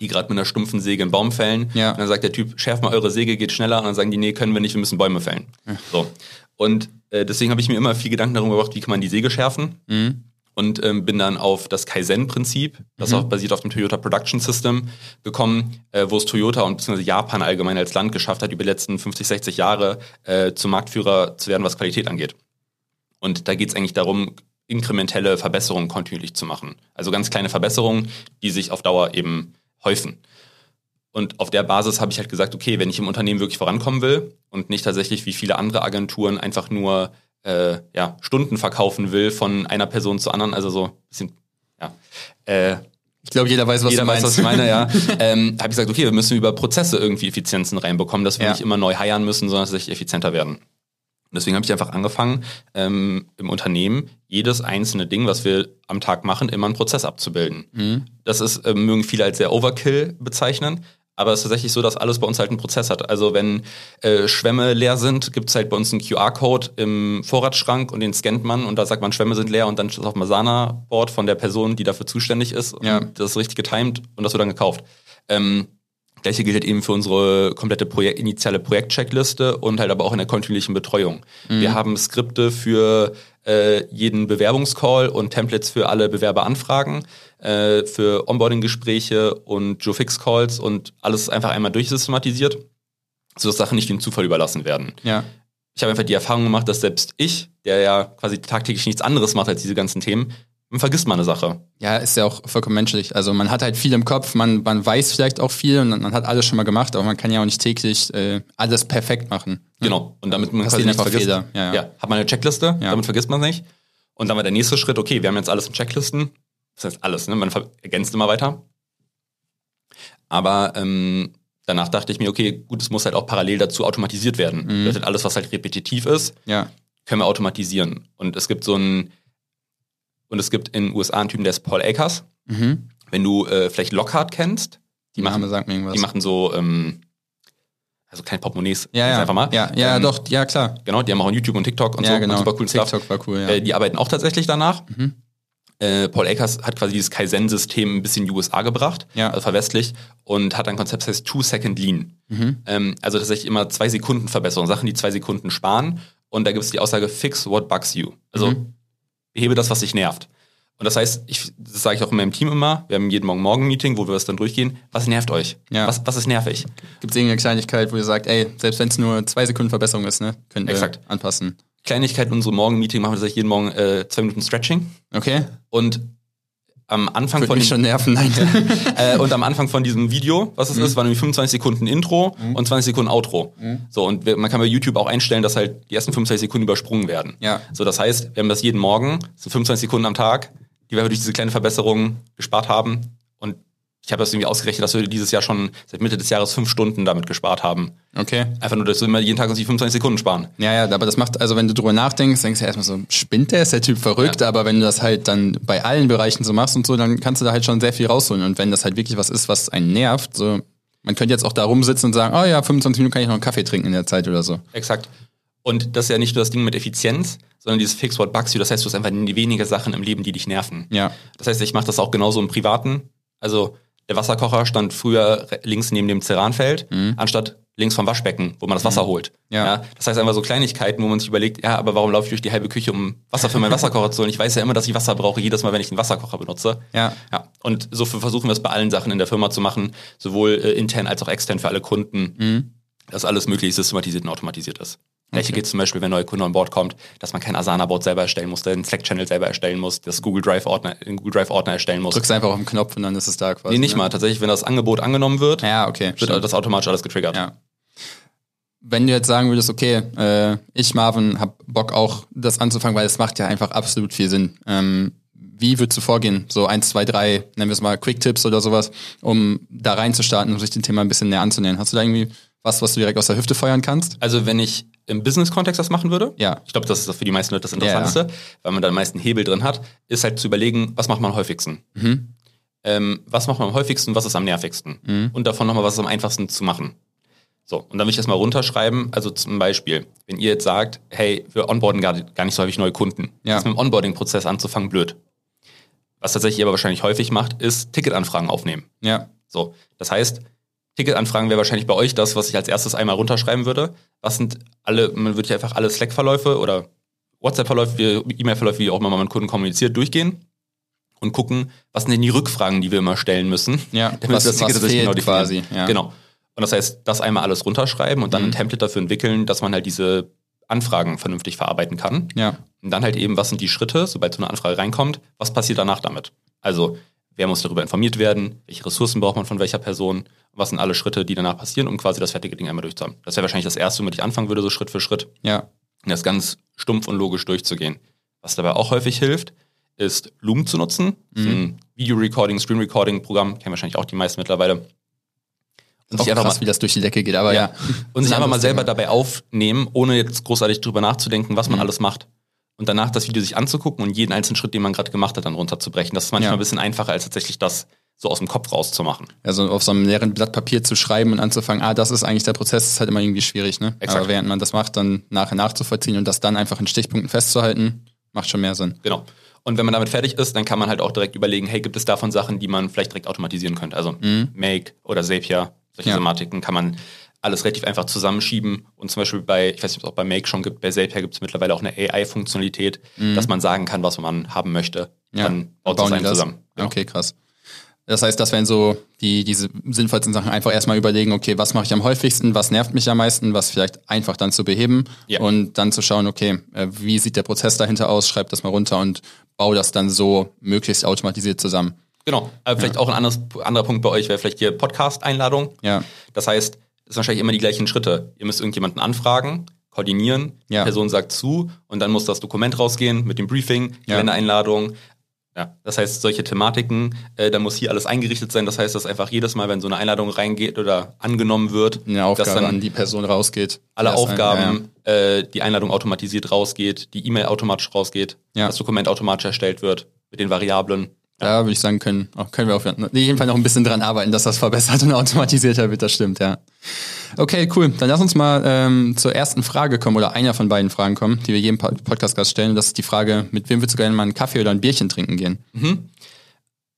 die gerade mit einer stumpfen Säge einen Baum fällen. Ja. Und dann sagt der Typ, schärft mal eure Säge, geht schneller. Und dann sagen die, nee, können wir nicht, wir müssen Bäume fällen. Ja. So. Und äh, deswegen habe ich mir immer viel Gedanken darüber gemacht, wie kann man die Säge schärfen. Mhm und ähm, bin dann auf das Kaizen-Prinzip, das mhm. auch basiert auf dem Toyota Production System, gekommen, äh, wo es Toyota und beziehungsweise Japan allgemein als Land geschafft hat, über die letzten 50, 60 Jahre äh, zum Marktführer zu werden, was Qualität angeht. Und da geht es eigentlich darum, inkrementelle Verbesserungen kontinuierlich zu machen. Also ganz kleine Verbesserungen, die sich auf Dauer eben häufen. Und auf der Basis habe ich halt gesagt, okay, wenn ich im Unternehmen wirklich vorankommen will und nicht tatsächlich wie viele andere Agenturen einfach nur äh, ja, Stunden verkaufen will von einer Person zur anderen. Also so ein bisschen, ja. Äh, ich glaube, jeder weiß, was jeder du meinst. weiß, was ich meine, ja. ähm, habe ich gesagt, okay, wir müssen über Prozesse irgendwie Effizienzen reinbekommen, dass wir ja. nicht immer neu heiern müssen, sondern dass sie effizienter werden. Und deswegen habe ich einfach angefangen, ähm, im Unternehmen jedes einzelne Ding, was wir am Tag machen, immer einen Prozess abzubilden. Mhm. Das ist, äh, mögen viele als sehr Overkill bezeichnen, aber es ist tatsächlich so, dass alles bei uns halt einen Prozess hat. Also wenn äh, Schwämme leer sind, gibt es halt bei uns einen QR-Code im Vorratsschrank und den scannt man und da sagt man, Schwämme sind leer und dann es auf Masana-Board von der Person, die dafür zuständig ist. Ja. das ist richtig getimed und das wird dann gekauft. Ähm, Gleiche gilt halt eben für unsere komplette Projekt, initiale Projektcheckliste und halt aber auch in der kontinuierlichen Betreuung. Mhm. Wir haben Skripte für äh, jeden Bewerbungscall und Templates für alle Bewerberanfragen, äh, für Onboarding-Gespräche und Joe-Fix-Calls und alles einfach einmal durchsystematisiert, sodass Sachen nicht dem Zufall überlassen werden. Ja. Ich habe einfach die Erfahrung gemacht, dass selbst ich, der ja quasi tagtäglich nichts anderes macht als diese ganzen Themen, man vergisst mal eine Sache. Ja, ist ja auch vollkommen menschlich. Also man hat halt viel im Kopf, man, man weiß vielleicht auch viel und man hat alles schon mal gemacht, aber man kann ja auch nicht täglich äh, alles perfekt machen. Genau. Und damit man quasi nicht vergisst. Fehler. Ja, ja. ja, hat man eine Checkliste, ja. damit vergisst man nicht. Und dann war der nächste Schritt, okay, wir haben jetzt alles in Checklisten. Das heißt alles, ne? Man ergänzt immer weiter. Aber ähm, danach dachte ich mir, okay, gut, es muss halt auch parallel dazu automatisiert werden. Mhm. Das heißt, alles, was halt repetitiv ist, ja. können wir automatisieren. Und es gibt so ein und es gibt in den USA einen Typen, der ist Paul Akers. Mhm. Wenn du äh, vielleicht Lockhart kennst, die Name machen, sagt mir irgendwas. Die machen so, ähm, also kleine Portemonnaies. Ja, ja. Einfach mal. Ja, ja, ähm, doch, ja, klar. Genau, die haben auch YouTube und TikTok und ja, so. Genau. Und super cool TikTok Stuff. war cool, ja. Äh, die arbeiten auch tatsächlich danach. Mhm. Äh, Paul Akers hat quasi dieses Kaizen-System ein bisschen in die USA gebracht, ja. also verwestlich, und hat ein Konzept, das heißt Two-Second Lean. Mhm. Ähm, also tatsächlich immer zwei Sekunden Verbesserung, Sachen, die zwei Sekunden sparen. Und da gibt es die Aussage, fix what bugs you. Also mhm. Behebe das, was dich nervt. Und das heißt, ich, das sage ich auch in meinem Team immer, wir haben jeden Morgen Morgen-Meeting, wo wir das dann durchgehen. Was nervt euch? Ja. Was, was ist nervig? Gibt es irgendeine Kleinigkeit, wo ihr sagt, ey, selbst wenn es nur zwei Sekunden Verbesserung ist, ne, könnt ihr Exakt. anpassen? Kleinigkeit in unserem Morgen-Meeting machen wir tatsächlich jeden Morgen äh, zwei Minuten Stretching. Okay. Und am Anfang Würde von mich schon nerven, nein. äh, und am Anfang von diesem Video, was es mhm. ist, waren nämlich 25 Sekunden Intro mhm. und 20 Sekunden Outro. Mhm. So und wir, man kann bei YouTube auch einstellen, dass halt die ersten 25 Sekunden übersprungen werden. Ja. So das heißt, wir haben das jeden Morgen, so 25 Sekunden am Tag die wir durch diese kleine Verbesserung gespart haben. Und ich habe das irgendwie ausgerechnet, dass wir dieses Jahr schon seit Mitte des Jahres fünf Stunden damit gespart haben. Okay. Einfach nur, dass wir immer jeden Tag uns die 25 Sekunden sparen. Ja, ja, aber das macht, also wenn du drüber nachdenkst, denkst du ja erstmal so, spinnt der, ist der Typ verrückt, ja. aber wenn du das halt dann bei allen Bereichen so machst und so, dann kannst du da halt schon sehr viel rausholen. Und wenn das halt wirklich was ist, was einen nervt, so, man könnte jetzt auch da rumsitzen und sagen, oh ja, 25 Minuten kann ich noch einen Kaffee trinken in der Zeit oder so. Exakt. Und das ist ja nicht nur das Ding mit Effizienz, sondern dieses Fix What Bugs You. Das heißt, du hast einfach weniger Sachen im Leben, die dich nerven. Ja. Das heißt, ich mache das auch genauso im Privaten. Also Der Wasserkocher stand früher links neben dem Ceranfeld, anstatt links vom Waschbecken, wo man das Wasser holt. Ja. Das heißt einfach so Kleinigkeiten, wo man sich überlegt, ja, aber warum laufe ich durch die halbe Küche, um Wasser für meinen Wasserkocher zu holen? Ich weiß ja immer, dass ich Wasser brauche, jedes Mal, wenn ich den Wasserkocher benutze. Ja. Ja. Und so versuchen wir es bei allen Sachen in der Firma zu machen, sowohl äh, intern als auch extern für alle Kunden, Mhm. dass alles möglichst systematisiert und automatisiert ist. Gleiche geht zum Beispiel, wenn ein neuer Kunde an Bord kommt, dass man kein Asana-Board selber erstellen muss, den Slack-Channel selber erstellen muss, das Google Drive-Ordner, den Google Drive-Ordner erstellen muss. Drückst einfach auf den Knopf und dann ist es da quasi. Nee, nicht ne? mal. Tatsächlich, wenn das Angebot angenommen wird, Ja, okay. wird stimmt. das automatisch alles getriggert. Ja. Wenn du jetzt sagen würdest, okay, äh, ich, Marvin, hab Bock auch, das anzufangen, weil es macht ja einfach absolut viel Sinn. Ähm, wie würdest du vorgehen? So eins, zwei, drei, nennen wir es mal Quick-Tipps oder sowas, um da reinzustarten, um sich dem Thema ein bisschen näher anzunähern. Hast du da irgendwie was, was du direkt aus der Hüfte feuern kannst? Also wenn ich im Business-Kontext das machen würde, Ja. ich glaube, das ist für die meisten Leute das Interessanteste, weil man da am meisten Hebel drin hat, ist halt zu überlegen, was macht man am häufigsten? Mhm. Ähm, was macht man am häufigsten, was ist am nervigsten? Und davon nochmal, was ist am einfachsten zu machen? So, und dann will ich das mal runterschreiben. Also zum Beispiel, wenn ihr jetzt sagt, hey, wir onboarden gar, gar nicht so häufig neue Kunden, Ja. ist mit dem Onboarding-Prozess anzufangen blöd. Was tatsächlich aber wahrscheinlich häufig macht, ist Ticketanfragen aufnehmen. Ja. So, das heißt, Ticketanfragen wäre wahrscheinlich bei euch das, was ich als erstes einmal runterschreiben würde. Was sind alle, man würde ja einfach alle Slack-Verläufe oder WhatsApp-Verläufe, E-Mail-Verläufe, wie auch immer man mit Kunden kommuniziert, durchgehen und gucken, was sind denn die Rückfragen, die wir immer stellen müssen. Ja, damit was- das Ticket was fehlt definieren. quasi, ja. Genau. Und das heißt, das einmal alles runterschreiben und dann Mhm. ein Template dafür entwickeln, dass man halt diese Anfragen vernünftig verarbeiten kann. Ja. Und dann halt eben, was sind die Schritte, sobald so eine Anfrage reinkommt, was passiert danach damit? Also, wer muss darüber informiert werden, welche Ressourcen braucht man von welcher Person, was sind alle Schritte, die danach passieren, um quasi das fertige Ding einmal durchzuhaben. Das wäre wahrscheinlich das Erste, womit ich anfangen würde, so Schritt für Schritt, Ja. und das ganz stumpf und logisch durchzugehen. Was dabei auch häufig hilft, ist Loom zu nutzen. Das ist ein Video-Recording, Stream-Recording-Programm, kennen wahrscheinlich auch die meisten mittlerweile. Und Auch sich einfach krass, mal wie das durch die Decke geht, aber ja. und sich Ein einfach mal selber dabei aufnehmen, ohne jetzt großartig drüber nachzudenken, was man Mhm. alles macht. Und danach das Video sich anzugucken und jeden einzelnen Schritt, den man gerade gemacht hat, dann runterzubrechen. Das ist manchmal Ja. ein bisschen einfacher, als tatsächlich das so aus dem Kopf rauszumachen. Also auf so einem leeren Blatt Papier zu schreiben und anzufangen, ah, das ist eigentlich der Prozess, ist halt immer irgendwie schwierig, ne? Exakt. Aber während man das macht, dann nachher nachzuvollziehen und das dann einfach in Stichpunkten festzuhalten, macht schon mehr Sinn. Genau. Und wenn man damit fertig ist, dann kann man halt auch direkt überlegen, hey, gibt es davon Sachen, die man vielleicht direkt automatisieren könnte? Also Make oder Zapier, solche Mhm. Ja. Sematiken kann man alles relativ einfach zusammenschieben. Und zum Beispiel bei, ich weiß nicht, ob es auch bei Make schon gibt, bei Zapier gibt es mittlerweile auch eine AI-Funktionalität, dass man sagen kann, was man haben möchte. Mhm. Ja. Dann baut es die das? zusammen. Genau. Okay, krass. Das heißt, das wären so die, diese sinnvollsten Sachen, einfach erstmal überlegen, okay, was mache ich am häufigsten, was nervt mich am meisten, was vielleicht einfach dann zu beheben Ja. und dann zu schauen, okay, äh, wie sieht der Prozess dahinter aus, schreib das mal runter und bau das dann so möglichst automatisiert zusammen. Genau. Aber vielleicht auch ein anderes, anderer Punkt bei euch wäre vielleicht hier Podcast-Einladung. Ja. Das heißt, sind wahrscheinlich immer die gleichen Schritte. Ihr müsst irgendjemanden anfragen, koordinieren, Ja. die Person sagt zu und dann muss das Dokument rausgehen mit dem Briefing, Ja. Kalendereinladung. Ja, das heißt, solche Thematiken, äh, da muss hier alles eingerichtet sein. Das heißt, dass einfach jedes Mal, wenn so eine Einladung reingeht oder angenommen wird, dass dann an die Person rausgeht. alle Das ein- Aufgaben, äh, die Einladung automatisiert rausgeht, die E-Mail automatisch rausgeht, Ja. das Dokument automatisch erstellt wird mit den Variablen. Da würde ich sagen, können, auch, können wir auf jeden Fall noch ein bisschen dran arbeiten, dass das verbessert und automatisierter wird, das stimmt, ja. Okay, cool. Dann lass uns mal ähm, zur ersten Frage kommen oder einer von beiden Fragen kommen, die wir jedem Po- Podcast-Gast stellen. Das ist die Frage, mit wem würdest du gerne mal einen Kaffee oder ein Bierchen trinken gehen?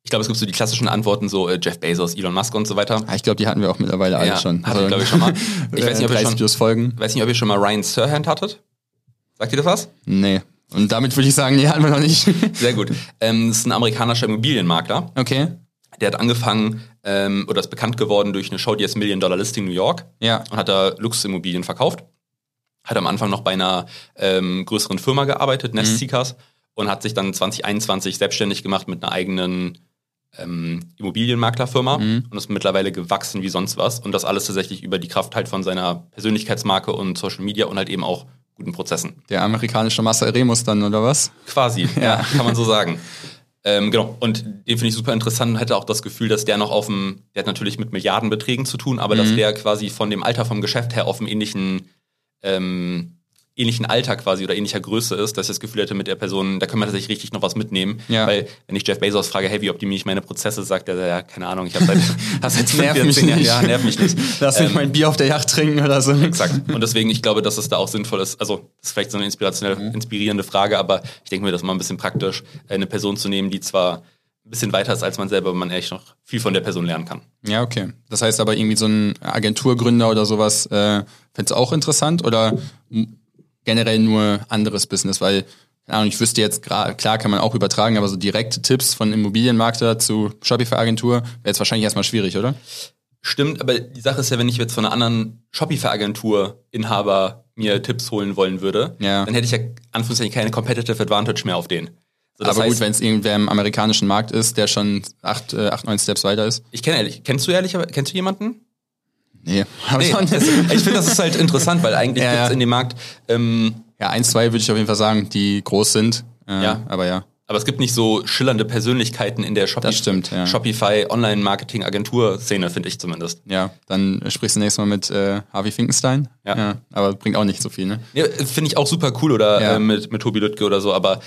Ich glaube, es gibt so die klassischen Antworten, so äh, Jeff Bezos, Elon Musk und so weiter. Ah, ich glaube, die hatten wir auch mittlerweile alle Ja, schon. hatte ich, glaub ich, schon mal. Ich weiß nicht, ob ihr 30 schon- Folgen. Weiß nicht, ob ihr schon mal Ryan Serhant hattet. Sagt ihr das was? Nee. Und damit würde ich sagen, nee, hatten wir noch nicht. Sehr gut. Ähm, das ist ein amerikanischer Immobilienmakler. okay. Der hat angefangen ähm, oder ist bekannt geworden durch eine Show, die heißt Million Dollar Listing New York Ja. und hat da Luxusimmobilien verkauft. Hat am Anfang noch bei einer ähm, größeren Firma gearbeitet, Nest Seekers, und hat sich dann 2021 selbstständig gemacht mit einer eigenen ähm, Immobilienmaklerfirma und ist mittlerweile gewachsen wie sonst was. Und das alles tatsächlich über die Kraft halt von seiner Persönlichkeitsmarke und Social Media und halt eben auch guten Prozessen. Der amerikanische Marcel Remus dann, oder was? Quasi, ja, kann man so sagen. Ähm, genau, und den finde ich super interessant und hatte auch das Gefühl, dass der noch auf dem, der hat natürlich mit Milliardenbeträgen zu tun, aber dass der quasi von dem Alter vom Geschäft her auf einem ähnlichen, ähm, ähnlichen Alter quasi oder ähnlicher Größe ist, dass ich das Gefühl hätte mit der Person, da können wir tatsächlich richtig noch was mitnehmen. Ja. Weil, wenn ich Jeff Bezos frage, hey, wie optimiere ich meine Prozesse, sagt er, ja, keine Ahnung, ich habe seit, hab seit Nerv mich 14 Jahren, nicht. ja, nerv mich nicht. Lass mich Ähm, mein Bier auf der Yacht trinken oder so. Exakt. Und deswegen, ich glaube, dass es da auch sinnvoll ist. Also, das ist vielleicht so eine inspirationelle, inspirierende Frage, aber ich denke mir, das ist mal ein bisschen praktisch, eine Person zu nehmen, die zwar ein bisschen weiter ist als man selber, man echt noch viel von der Person lernen kann. Ja, okay. Das heißt aber irgendwie so ein Agenturgründer oder sowas, äh, findest du auch interessant oder generell nur anderes Business? Weil, Ahnung, ich wüsste jetzt, klar kann man auch übertragen, aber so direkte Tipps von Immobilienmakler zu Shopify-Agentur wäre jetzt wahrscheinlich erstmal schwierig, oder? Stimmt, aber die Sache ist ja, wenn ich jetzt von einer anderen Shopify-Agentur-Inhaber mir Tipps holen wollen würde, Ja. dann hätte ich ja anfangs keine Competitive Advantage mehr auf den. So, aber heißt, gut, wenn es irgendwer im amerikanischen Markt ist, der schon acht, äh, acht neun Steps weiter ist. ich kenne ehrlich, kennst du ehrlich, kennst du jemanden? Nee, hab Nee, ich finde, das ist halt interessant, weil eigentlich Ja, gibt's ja. in dem Markt, ähm, Ja, eins, zwei würde ich auf jeden Fall sagen, die groß sind. Äh, Ja. Aber ja. aber es gibt nicht so schillernde Persönlichkeiten in der Shopi Das stimmt, ja. Shopify Online-Marketing-Agentur-Szene, finde ich zumindest. Ja, dann sprichst du nächstes Mal mit äh, Harvey Finkenstein. Ja. Aber bringt auch nicht so viel, ne? Ja, finde ich auch super cool oder Ja. äh, mit, mit Tobi Lüttke oder so, aber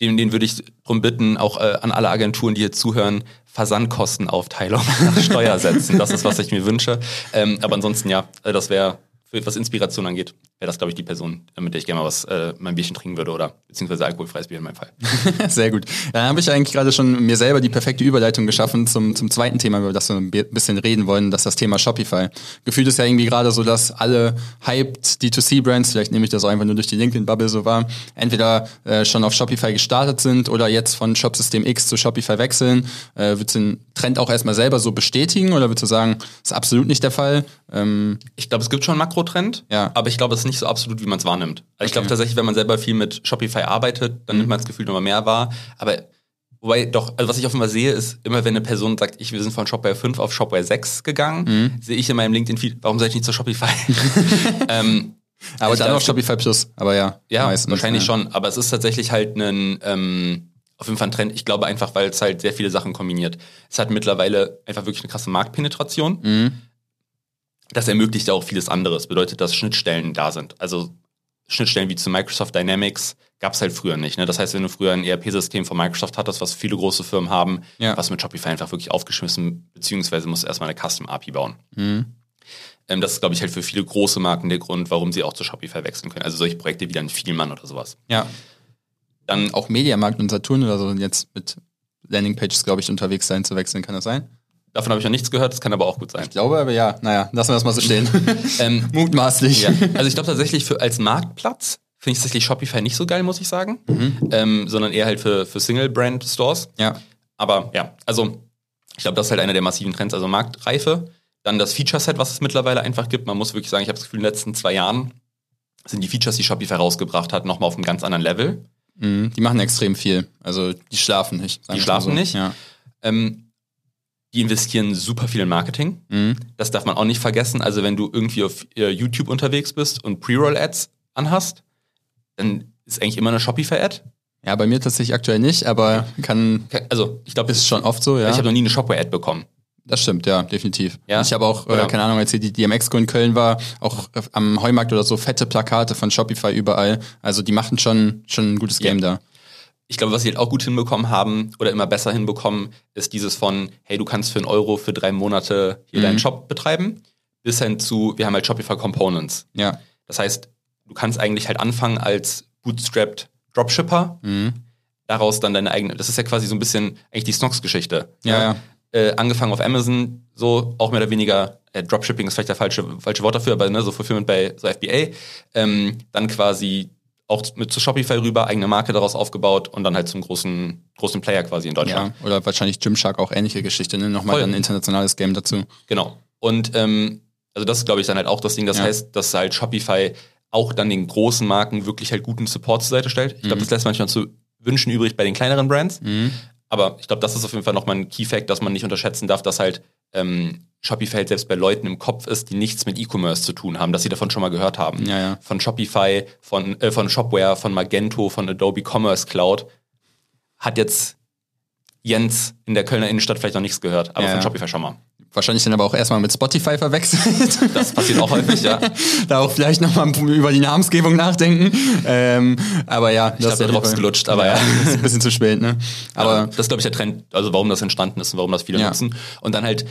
den, den würde ich drum bitten, auch äh, an alle Agenturen, die hier zuhören, Versandkostenaufteilung nach Steuer setzen. Das ist, was ich mir wünsche. Ähm, aber ansonsten, ja, äh, das wäre, was Inspiration angeht, wäre das, glaube ich, die Person, mit der ich gerne mal was, äh, mein Bierchen trinken würde oder beziehungsweise alkoholfreies Bier in meinem Fall. Sehr gut. Dann habe ich eigentlich gerade schon mir selber die perfekte Überleitung geschaffen zum, zum zweiten Thema, über das wir ein bi- bisschen reden wollen, das ist das Thema Shopify. Gefühlt ist ja irgendwie gerade so, dass alle hyped D2C-Brands, vielleicht nehme ich das auch einfach nur durch die LinkedIn-Bubble so wahr, entweder äh, schon auf Shopify gestartet sind oder jetzt von Shopsystem X zu Shopify wechseln. Äh, würdest du den Trend auch erstmal selber so bestätigen oder würdest du sagen, ist absolut nicht der Fall? Ähm, Ich glaube, es gibt schon einen Makrotrend, Ja. aber ich glaube, es ist nicht so absolut, wie man es wahrnimmt. Also Ich glaube tatsächlich, wenn man selber viel mit Shopify arbeitet, dann nimmt man das Gefühl nochmal mehr wahr. Aber wobei doch, also was ich Fall sehe, ist immer, wenn eine Person sagt, ich, wir sind von Shopware 5 auf Shopware 6 gegangen, sehe ich in meinem LinkedIn-Feed, warum soll ich nicht zu Shopify? ähm, aber ich dann auf Shopify Plus, aber ja. ja, meistens, wahrscheinlich ja. schon. Aber es ist tatsächlich halt ein, ähm, auf jeden Fall ein Trend. Ich glaube einfach, weil es halt sehr viele Sachen kombiniert. Es hat mittlerweile einfach wirklich eine krasse Marktpenetration. Mhm. Das ermöglicht ja auch vieles anderes. Bedeutet, dass Schnittstellen da sind. Also Schnittstellen wie zu Microsoft Dynamics gab es halt früher nicht. Ne? Das heißt, wenn du früher ein ERP-System von Microsoft hattest, was viele große Firmen haben, Ja. was mit Shopify einfach wirklich aufgeschmissen, beziehungsweise musst du erstmal eine Custom-API bauen. Mhm. Ähm, das ist, glaube ich, halt für viele große Marken der Grund, warum sie auch zu Shopify wechseln können. Also solche Projekte wie dann Vielmann oder sowas. Ja. Dann auch Mediamarkt und Saturn oder so jetzt mit Landingpages, glaube ich, unterwegs sein zu wechseln. Kann das sein? Davon habe ich noch nichts gehört, das kann aber auch gut sein. Ich glaube aber ja. Naja, lassen wir das mal so stehen. Ähm, Mutmaßlich. ja. Also ich glaube tatsächlich für als Marktplatz finde ich tatsächlich Shopify nicht so geil, muss ich sagen. Ähm, sondern eher halt für, für Single-Brand-Stores. ja. Aber ja, also ich glaube, das ist halt einer der massiven Trends. Also Marktreife, dann das Feature-Set, was es mittlerweile einfach gibt. Man muss wirklich sagen, ich habe das Gefühl, in den letzten zwei Jahren sind die Features, die Shopify rausgebracht hat, nochmal auf einem ganz anderen Level. Mhm. Die machen extrem viel. Also die schlafen nicht. Die schlafen so. nicht? Ja. Ähm, die investieren super viel in Marketing. Mhm. Das darf man auch nicht vergessen. Also wenn du irgendwie auf äh, YouTube unterwegs bist und Pre-Roll-Ads anhast, dann ist eigentlich immer eine Shopify-Ad. ja, bei mir tatsächlich aktuell nicht, aber kann Also ich glaube, ist schon oft so, ja. ich habe noch nie eine Shopware-Ad bekommen. Das stimmt, ja, definitiv. Ja? Ich habe auch, äh, keine Ahnung, als hier die DMX-Co in Köln war, auch am Heumarkt oder so fette Plakate von Shopify überall. Also die machen schon, schon ein gutes Game Ja. da. Ich glaube, was sie halt auch gut hinbekommen haben oder immer besser hinbekommen, ist dieses von, hey, du kannst für einen Euro für drei Monate hier Mhm. deinen Shop betreiben, bis hin zu, wir haben halt Shopify Components. Ja. Das heißt, du kannst eigentlich halt anfangen als bootstrapped Dropshipper, Mhm. daraus dann deine eigene, das ist ja quasi so ein bisschen eigentlich die Snox-Geschichte. Ja, ja. Äh, angefangen auf Amazon, so auch mehr oder weniger, äh, Dropshipping ist vielleicht der falsche, falsche Wort dafür, aber ne, so Fulfillment bei so FBA, ähm, dann quasi auch mit zu Shopify rüber, eigene Marke daraus aufgebaut und dann halt zum großen, großen Player quasi in Deutschland. Ja, oder wahrscheinlich Gymshark auch ähnliche Geschichte, ne? Nochmal Voll. ein internationales Game dazu. Genau. Und ähm, also das ist, glaube ich, dann halt auch das Ding. Das Ja. heißt, dass halt Shopify auch dann den großen Marken wirklich halt guten Support zur Seite stellt. Ich glaube, das lässt manchmal zu wünschen übrig bei den kleineren Brands. Aber ich glaube, das ist auf jeden Fall nochmal ein Key Fact, dass man nicht unterschätzen darf, dass halt ähm, Shopify halt selbst bei Leuten im Kopf ist, die nichts mit E-Commerce zu tun haben, dass sie davon schon mal gehört haben. Ja, ja. Von Shopify, von, äh, von Shopware, von Magento, von Adobe Commerce Cloud hat jetzt Jens in der Kölner Innenstadt vielleicht noch nichts gehört, aber Ja, von. Shopify schon mal. Wahrscheinlich dann aber auch erstmal mit Spotify verwechselt. Das passiert auch häufig, ja. da auch vielleicht nochmal über die Namensgebung nachdenken. Ähm, aber ja, Ich glaube, der Drops gelutscht, aber ja. ist ein bisschen zu spät, ne? Aber Aber das ist, glaube ich, der Trend, also warum das entstanden ist und warum das viele Ja. nutzen. Und dann halt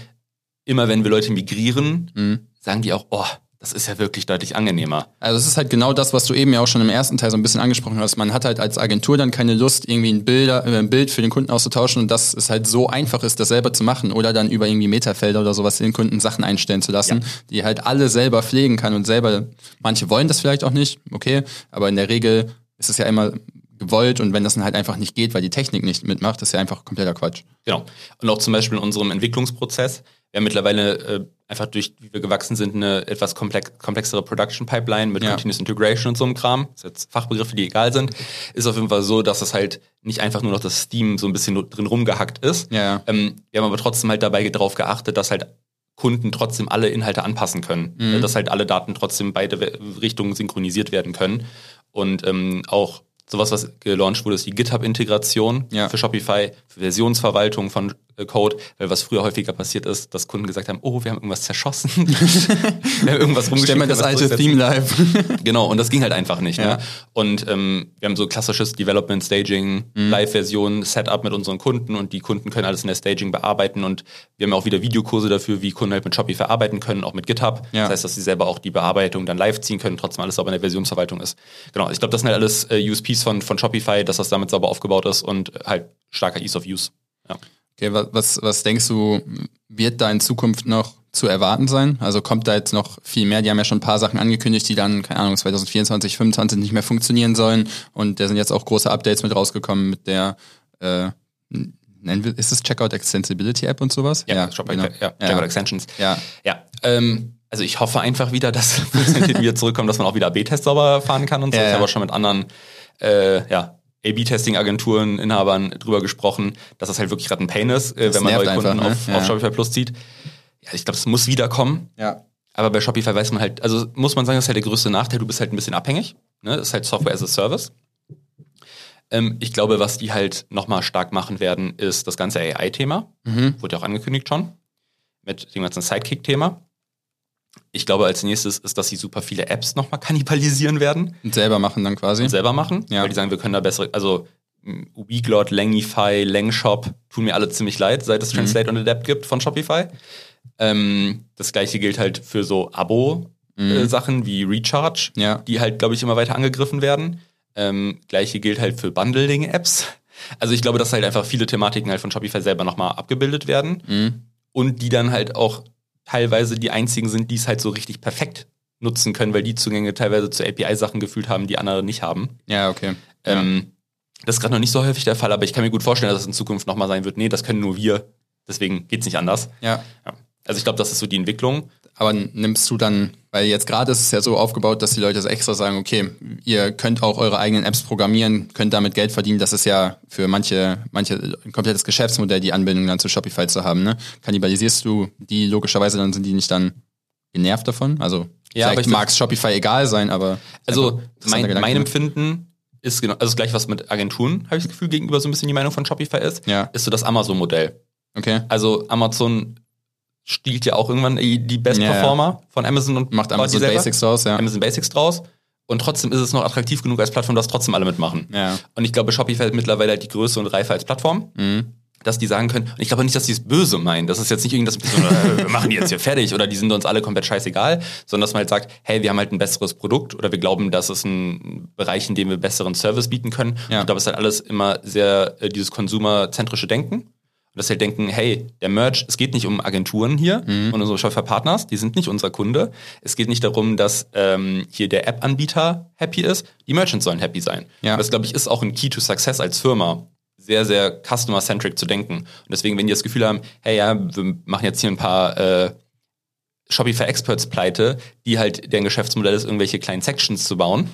immer, wenn wir Leute migrieren, Mhm. sagen die auch, oh, das ist ja wirklich deutlich angenehmer. Also es ist halt genau das, was du eben ja auch schon im ersten Teil so ein bisschen angesprochen hast. Man hat halt als Agentur dann keine Lust, irgendwie ein, Bilder, äh, ein Bild für den Kunden auszutauschen und dass es halt so einfach ist, das selber zu machen oder dann über irgendwie Metafelder oder sowas den Kunden Sachen einstellen zu lassen, ja. die halt alle selber pflegen kann und selber, manche wollen das vielleicht auch nicht, okay, aber in der Regel ist es ja immer gewollt und wenn das dann halt einfach nicht geht, weil die Technik nicht mitmacht, ist ja einfach kompletter Quatsch. Genau. Und auch zum Beispiel in unserem Entwicklungsprozess, wir haben mittlerweile äh, einfach durch, wie wir gewachsen sind, eine etwas komplex, komplexere Production Pipeline mit ja. Continuous Integration und so einem Kram. Das sind jetzt Fachbegriffe, die egal sind. Ist auf jeden Fall so, dass es halt nicht einfach nur noch das Steam so ein bisschen drin rumgehackt ist. Ja. Ähm, wir haben aber trotzdem halt dabei darauf geachtet, dass halt Kunden trotzdem alle Inhalte anpassen können. Mhm. Dass halt alle Daten trotzdem beide Richtungen synchronisiert werden können. Und ähm, auch sowas, was gelauncht wurde, ist die GitHub-Integration ja. für Shopify, für Versionsverwaltung von äh, Code, weil was früher häufiger passiert ist, dass Kunden gesagt haben, oh, wir haben irgendwas zerschossen. wir haben irgendwas rumgeschickt. Stell mal das alte Theme live. genau, und das ging halt einfach nicht. Ja. Ne? Und ähm, wir haben so klassisches Development, Staging, mhm. Live-Version, Setup mit unseren Kunden und die Kunden können alles in der Staging bearbeiten und wir haben auch wieder Videokurse dafür, wie Kunden halt mit Shopify arbeiten können, auch mit GitHub. Ja. Das heißt, dass sie selber auch die Bearbeitung dann live ziehen können, trotzdem alles sauber in der Versionsverwaltung ist. Genau, ich glaube, das sind halt alles äh, USPs von, von Shopify, dass das damit sauber aufgebaut ist und halt starker Ease of Use. Ja. Okay, was, was denkst du, wird da in Zukunft noch zu erwarten sein? Also kommt da jetzt noch viel mehr? Die haben ja schon ein paar Sachen angekündigt, die dann, keine Ahnung, 2024, 2025 nicht mehr funktionieren sollen. Und da sind jetzt auch große Updates mit rausgekommen mit der, äh, nennen wir, ist es Checkout Extensibility App und sowas? Ja, ja, Shop genau. ja Checkout ja. Extensions. Ja. Ja. Ähm, also ich hoffe einfach wieder, dass wieder zurückkommt, dass man auch wieder B-Test sauber fahren kann und so. Ja, ich habe auch schon mit anderen äh, ja, A-B-Testing-Agenturen, Inhabern drüber gesprochen, dass das halt wirklich gerade ein Pain ist, äh, wenn man neue Kunden einfach, ne? auf, ja. auf Shopify Plus zieht. Ja, ich glaube, es muss wiederkommen. Ja. Aber bei Shopify weiß man halt, also muss man sagen, das ist halt der größte Nachteil, du bist halt ein bisschen abhängig. Ne? Das ist halt Software as a Service. Ähm, ich glaube, was die halt nochmal stark machen werden, ist das ganze AI-Thema. Mhm. Wurde ja auch angekündigt schon. Mit dem ganzen Sidekick-Thema. Ich glaube, als nächstes ist, dass sie super viele Apps nochmal kannibalisieren werden. Und selber machen dann quasi. Und selber machen, ja. weil die sagen, wir können da bessere, also Weglot, Langify, Langshop tun mir alle ziemlich leid, seit es mhm. Translate mhm. und Adapt gibt von Shopify. Ähm, das gleiche gilt halt für so Abo-Sachen mhm. äh, wie Recharge, ja. die halt, glaube ich, immer weiter angegriffen werden. Ähm, gleiche gilt halt für Bundling-Apps. Also ich glaube, dass halt einfach viele Thematiken halt von Shopify selber nochmal abgebildet werden mhm. und die dann halt auch teilweise die einzigen sind, die es halt so richtig perfekt nutzen können, weil die Zugänge teilweise zu API-Sachen gefühlt haben, die andere nicht haben. Ja, okay. Ähm, das ist gerade noch nicht so häufig der Fall, aber ich kann mir gut vorstellen, dass es in Zukunft nochmal sein wird. Nee, das können nur wir. Deswegen geht's nicht anders. Ja. ja. Also ich glaube, das ist so die Entwicklung. Aber nimmst du dann, weil jetzt gerade ist es ja so aufgebaut, dass die Leute extra sagen, okay, ihr könnt auch eure eigenen Apps programmieren, könnt damit Geld verdienen. Das ist ja für manche, manche ein komplettes Geschäftsmodell, die Anbindung dann zu Shopify zu haben. Ne? Kannibalisierst du die logischerweise, dann sind die nicht dann genervt davon? Also ja, vielleicht mag es Shopify egal sein, aber also mein, mein Empfinden ist genau, also das gleiche, was mit Agenturen, habe ich das Gefühl, gegenüber so ein bisschen die Meinung von Shopify ist, ja. ist so das Amazon-Modell. Okay. Also Amazon stiehlt ja auch irgendwann die Best Performer von Amazon und macht Amazon Basics draus, ja. Amazon Basics draus. Und trotzdem ist es noch attraktiv genug als Plattform, dass trotzdem alle mitmachen. Ja. Und ich glaube, Shopify hat mittlerweile halt die Größe und Reife als Plattform. Mhm. Dass die sagen können, und ich glaube nicht, dass die es böse meinen, das ist jetzt nicht irgendwas, äh, wir machen die jetzt hier fertig oder die sind uns alle komplett scheißegal, sondern dass man halt sagt, hey, wir haben halt ein besseres Produkt oder wir glauben, das ist ein Bereich, in dem wir besseren Service bieten können. Ja. Ich glaube, es ist halt alles immer sehr äh, dieses konsumerzentrische Denken dass sie halt denken, hey, der Merch, es geht nicht um Agenturen hier mhm. und unsere Shopify-Partners, die sind nicht unser Kunde. Es geht nicht darum, dass ähm, hier der App-Anbieter happy ist, die Merchants sollen happy sein. Ja. Das, glaube ich, ist auch ein Key to Success als Firma, sehr, sehr customer-centric zu denken. Und deswegen, wenn die das Gefühl haben, hey, ja, wir machen jetzt hier ein paar äh, Shopify-Experts pleite, die halt deren Geschäftsmodell ist, irgendwelche kleinen Sections zu bauen,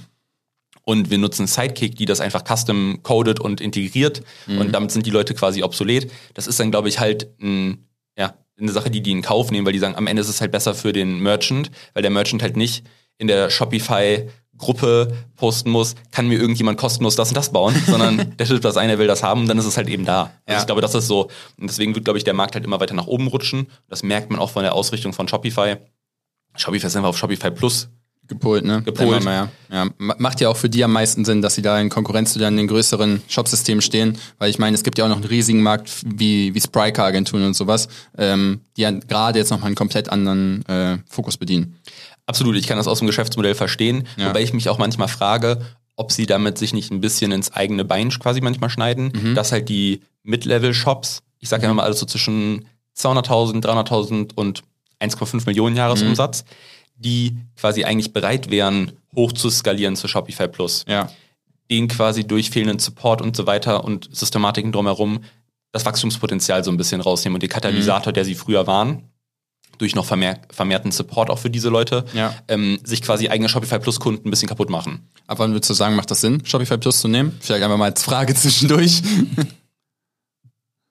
und wir nutzen Sidekick, die das einfach custom coded und integriert mhm. und damit sind die Leute quasi obsolet. Das ist dann, glaube ich, halt ein, ja, eine Sache, die die in Kauf nehmen, weil die sagen, am Ende ist es halt besser für den Merchant, weil der Merchant halt nicht in der Shopify Gruppe posten muss, kann mir irgendjemand kostenlos das und das bauen, sondern der tut das eine, will das haben und dann ist es halt eben da. Also ich glaube, das ist so. Und deswegen wird, glaube ich, der Markt halt immer weiter nach oben rutschen. Das merkt man auch von der Ausrichtung von Shopify. Shopify ist einfach auf Shopify Plus Gepolt, ne? Gepolt. Ja. ja. Macht ja auch für die am meisten Sinn, dass sie da in Konkurrenz zu den größeren Shopsystemen stehen, weil ich meine, es gibt ja auch noch einen riesigen Markt wie, wie Spryker-Agenturen und sowas, ähm, die ja gerade jetzt nochmal einen komplett anderen äh, Fokus bedienen. Absolut, ich kann das aus dem Geschäftsmodell verstehen, Ja. wobei ich mich auch manchmal frage, ob sie damit sich nicht ein bisschen ins eigene Bein quasi manchmal schneiden, Mhm. dass halt die Mid-Level-Shops, ich sage ja immer alles so zwischen 200.000, 300.000 und 1,5 Millionen Jahresumsatz, Mhm. Die quasi eigentlich bereit wären, hoch zu skalieren zu Shopify Plus, Ja. denen quasi durch fehlenden Support und so weiter und Systematiken drumherum das Wachstumspotenzial so ein bisschen rausnehmen und die Katalysator, Mhm. der sie früher waren, durch noch vermehr vermehrten Support auch für diese Leute, Ja. ähm, sich quasi eigene Shopify Plus Kunden ein bisschen kaputt machen. Ab wann würdest du sagen, macht das Sinn, Shopify Plus zu nehmen? Vielleicht einfach mal als Frage zwischendurch.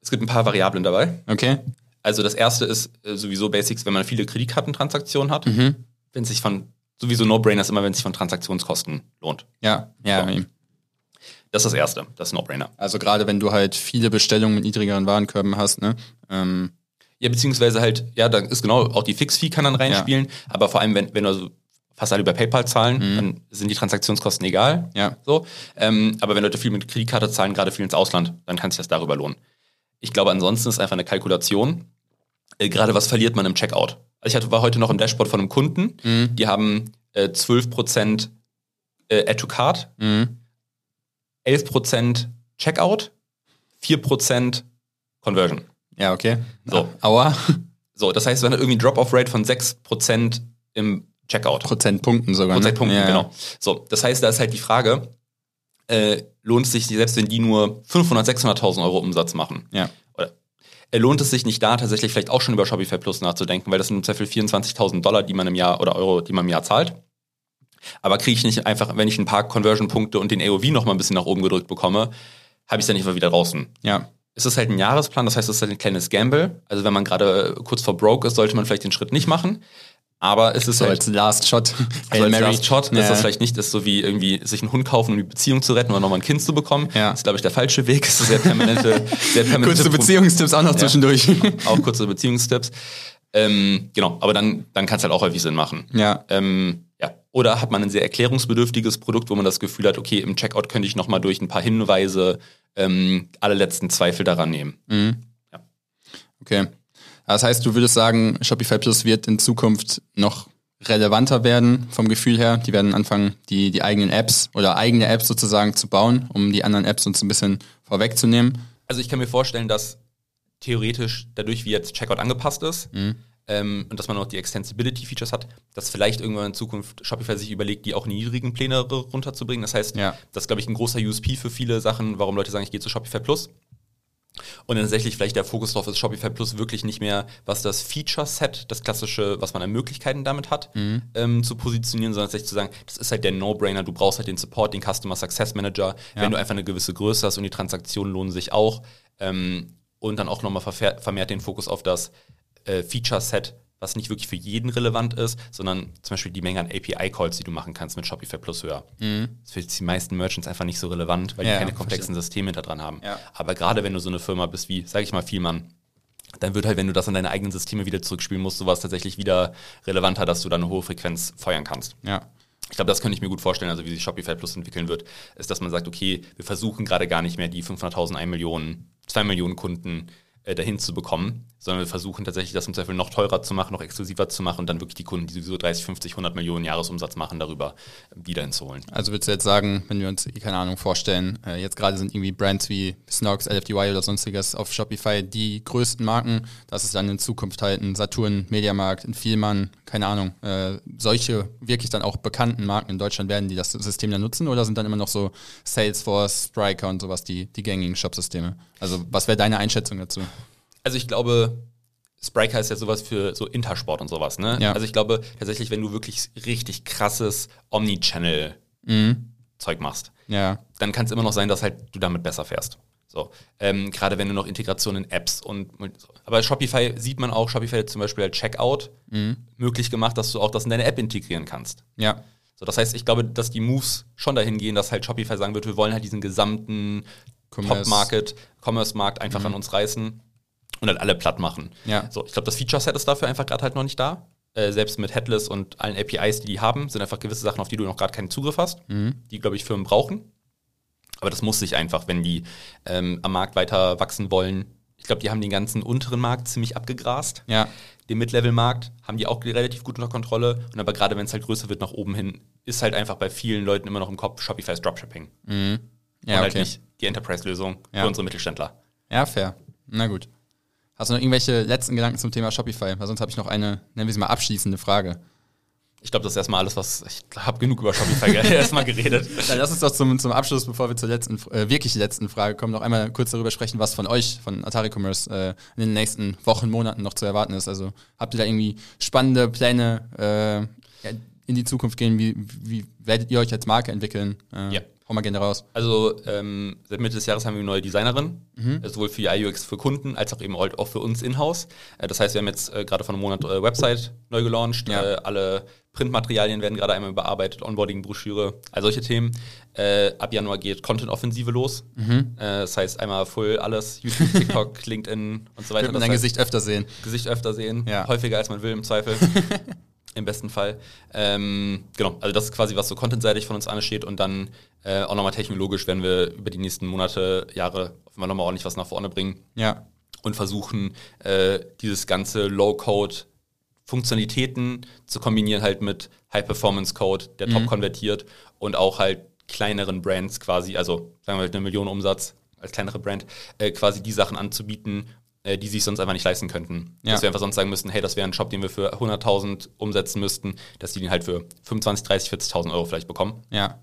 Es gibt ein paar Variablen dabei. Okay. Also das erste ist äh, sowieso Basics, wenn man viele Kreditkartentransaktionen hat, Mhm. Wenn es sich von, sowieso No-Brainer ist immer, wenn es sich von Transaktionskosten lohnt. Ja, ja. So. Das ist das erste, das ist No-Brainer. Also gerade wenn du halt viele Bestellungen mit niedrigeren Warenkörben hast, ne? Ähm, Ja, beziehungsweise halt, ja, da ist genau, auch die Fix-Fee kann dann reinspielen, aber vor allem, wenn, wenn du also fast alle über PayPal zahlen, dann sind die Transaktionskosten egal. ja. So. Ähm, aber wenn Leute viel mit Kreditkarte zahlen, gerade viel ins Ausland, dann kann sich das darüber lohnen. Ich glaube, ansonsten ist einfach eine Kalkulation. Äh, gerade was verliert man im Checkout? Also ich hatte, war heute noch im Dashboard von einem Kunden, Mhm. die haben äh, 12% äh, Add to Card, Mhm. 11% Checkout, 4% Conversion. Ja, okay. So. Aua. So, das heißt, wir haben irgendwie Drop-off-Rate von 6% im Checkout. Prozentpunkten sogar. Prozentpunkten, ne? ja, genau. So, das heißt, da ist halt die Frage, äh, lohnt es sich, selbst wenn die nur 500, 600.000 Euro Umsatz machen, Ja. Lohnt es sich nicht da tatsächlich vielleicht auch schon über Shopify Plus nachzudenken, weil das sind im Zweifel 24.000 Dollar, die man im Jahr oder Euro, die man im Jahr zahlt. Aber kriege ich nicht einfach, wenn ich ein paar Conversion-Punkte und den AOV noch mal ein bisschen nach oben gedrückt bekomme, habe ich es dann nicht mal wieder draußen. Ja. Es ist halt ein Jahresplan, das heißt, es ist halt ein kleines Gamble. Also wenn man gerade kurz vor broke ist, sollte man vielleicht den Schritt nicht machen. Aber es ist So halt als Last Shot. also als Last Shot Ja. ist das vielleicht nicht ist so wie irgendwie sich einen Hund kaufen, um die Beziehung zu retten oder nochmal ein Kind zu bekommen. Ja. Das ist, glaube ich, der falsche Weg. Das ist sehr permanente, sehr permanente Kurze Beziehungstipps auch noch zwischendurch. Auch kurze Beziehungstipps. Ähm, genau, aber dann, dann kann es halt auch häufig Sinn machen. ja. Ähm, ja. Oder hat man ein sehr erklärungsbedürftiges Produkt, wo man das Gefühl hat, okay, im Checkout könnte ich nochmal durch ein paar Hinweise ähm, alle letzten Zweifel daran nehmen. Okay. Das heißt, du würdest sagen, Shopify Plus wird in Zukunft noch relevanter werden vom Gefühl her. Die werden anfangen, die, die eigenen Apps oder eigene Apps sozusagen zu bauen, um die anderen Apps uns ein bisschen vorwegzunehmen. Also ich kann mir vorstellen, dass theoretisch dadurch, wie jetzt Checkout angepasst ist ähm, und dass man noch die Extensibility-Features hat, dass vielleicht irgendwann in Zukunft Shopify sich überlegt, die auch in die niedrigen Pläne runterzubringen. Das heißt, Ja. das ist, glaube ich, ein großer USP für viele Sachen, warum Leute sagen, ich gehe zu Shopify Plus. Und dann tatsächlich vielleicht der Fokus drauf ist, Shopify Plus wirklich nicht mehr, was das Feature-Set, das klassische, was man an Möglichkeiten damit hat, ähm, zu positionieren, sondern tatsächlich zu sagen, das ist halt der No-Brainer, du brauchst halt den Support, den Customer Success Manager, wenn du einfach eine gewisse Größe hast und die Transaktionen lohnen sich auch. Ähm, und dann auch nochmal vermehrt den Fokus auf das äh, Feature-Set, was nicht wirklich für jeden relevant ist, sondern zum Beispiel die Menge an API-Calls, die du machen kannst mit Shopify Plus höher. Das ist für die meisten Merchants einfach nicht so relevant, weil Ja, die keine komplexen Systeme hinter dran haben. Ja. Aber gerade wenn du so eine Firma bist wie, sag ich mal, Vielmann, dann wird halt, wenn du das an deine eigenen Systeme wieder zurückspielen musst, sowas tatsächlich wieder relevanter, dass du da eine hohe Frequenz feuern kannst. Ja. Ich glaube, das könnte ich mir gut vorstellen, also wie sich Shopify Plus entwickeln wird, ist, dass man sagt, okay, wir versuchen gerade gar nicht mehr die 500.000, 1 Million, 2 Millionen Kunden äh, dahin zu bekommen, sondern wir versuchen tatsächlich das im Zweifel noch teurer zu machen, noch exklusiver zu machen und dann wirklich die Kunden, die sowieso 30, 50, 100 Millionen Jahresumsatz machen, darüber äh, wieder hinzuholen. Also würdest du jetzt sagen, wenn wir uns, keine Ahnung, vorstellen, äh, jetzt gerade sind irgendwie Brands wie Snox, LFDY oder sonstiges auf Shopify die größten Marken, dass es dann in Zukunft halt ein Saturn, Mediamarkt, ein Vielmann, keine Ahnung, äh, solche wirklich dann auch bekannten Marken in Deutschland werden, die das System dann nutzen oder sind dann immer noch so Salesforce, Spryker und sowas die, die gängigen Shopsysteme? Also was wäre deine Einschätzung dazu? Also ich glaube, Spriker ist ja sowas für so Intersport und sowas, ne? Ja. Also ich glaube tatsächlich, wenn du wirklich richtig krasses Omnichannel-Zeug machst, Ja, dann kann es immer noch sein, dass halt du damit besser fährst. So, ähm, gerade wenn du noch Integration in Apps und so. aber Shopify sieht man auch, Shopify hat zum Beispiel als Checkout möglich gemacht, dass du auch das in deine App integrieren kannst. ja, So, das heißt, ich glaube, dass die Moves schon dahin gehen, dass halt Shopify sagen wird, wir wollen halt diesen gesamten. Top-Market, Commerce-Markt einfach an uns reißen und halt alle platt machen. Ja. So, ich glaube, das Feature-Set ist dafür einfach gerade halt noch nicht da. Äh, selbst mit Headless und allen APIs, die die haben, sind einfach gewisse Sachen, auf die du noch gerade keinen Zugriff hast, die, glaube ich, Firmen brauchen. Aber das muss sich einfach, wenn die ähm, am Markt weiter wachsen wollen. Ich glaube, die haben den ganzen unteren Markt ziemlich abgegrast. Ja. Den Mid-Level-Markt haben die auch relativ gut unter Kontrolle. Und aber gerade wenn es halt größer wird nach oben hin, ist halt einfach bei vielen Leuten immer noch im Kopf Shopify's Dropshipping. Ja, und halt okay. nicht die Enterprise-Lösung Ja. für unsere Mittelständler. Ja, fair. Na gut. Hast du noch irgendwelche letzten Gedanken zum Thema Shopify? Weil sonst habe ich noch eine, nennen wir sie mal abschließende Frage. Ich glaube, das ist erstmal alles, was ich habe genug über Shopify erstmal geredet. Dann lass uns doch zum, zum Abschluss, bevor wir zur letzten, äh, wirklich letzten Frage kommen, noch einmal kurz darüber sprechen, was von euch, von Atari Commerce, äh, in den nächsten Wochen, Monaten noch zu erwarten ist. Also habt ihr da irgendwie spannende Pläne äh, in die Zukunft gehen? Wie, wie werdet ihr euch als Marke entwickeln? Äh, Ja. Hau mal gerne raus. Also ähm, seit Mitte des Jahres haben wir eine neue Designerin, äh, sowohl für UI UX für Kunden als auch eben halt auch für uns in-house. Äh, das heißt, wir haben jetzt äh, gerade vor einem Monat äh, Website neu gelauncht. Ja. Äh, alle Printmaterialien werden gerade einmal überarbeitet, Onboarding-Broschüre, all solche Themen. Äh, ab Januar geht Content-Offensive los. Äh, das heißt einmal full alles, YouTube, TikTok, LinkedIn und so weiter. Wird man dein Gesicht öfter sehen. Gesicht öfter sehen, Ja. häufiger als man will im Zweifel. Im besten Fall. Ähm, genau, also das ist quasi, was so contentseitig von uns ansteht und dann äh, auch nochmal technologisch werden wir über die nächsten Monate, Jahre Fall nochmal ordentlich was nach vorne bringen Ja. und versuchen, äh, dieses ganze Low-Code Funktionalitäten zu kombinieren halt mit High-Performance-Code, der top konvertiert und auch halt kleineren Brands quasi, also sagen wir halt eine Million Umsatz als kleinere Brand, äh, quasi die Sachen anzubieten, äh, die sich sonst einfach nicht leisten könnten. Ja. Dass wir einfach sonst sagen müssten, hey, das wäre ein Shop, den wir für 100.000 umsetzen müssten, dass die den halt für 25, 30, 40.000 Euro vielleicht bekommen. Ja.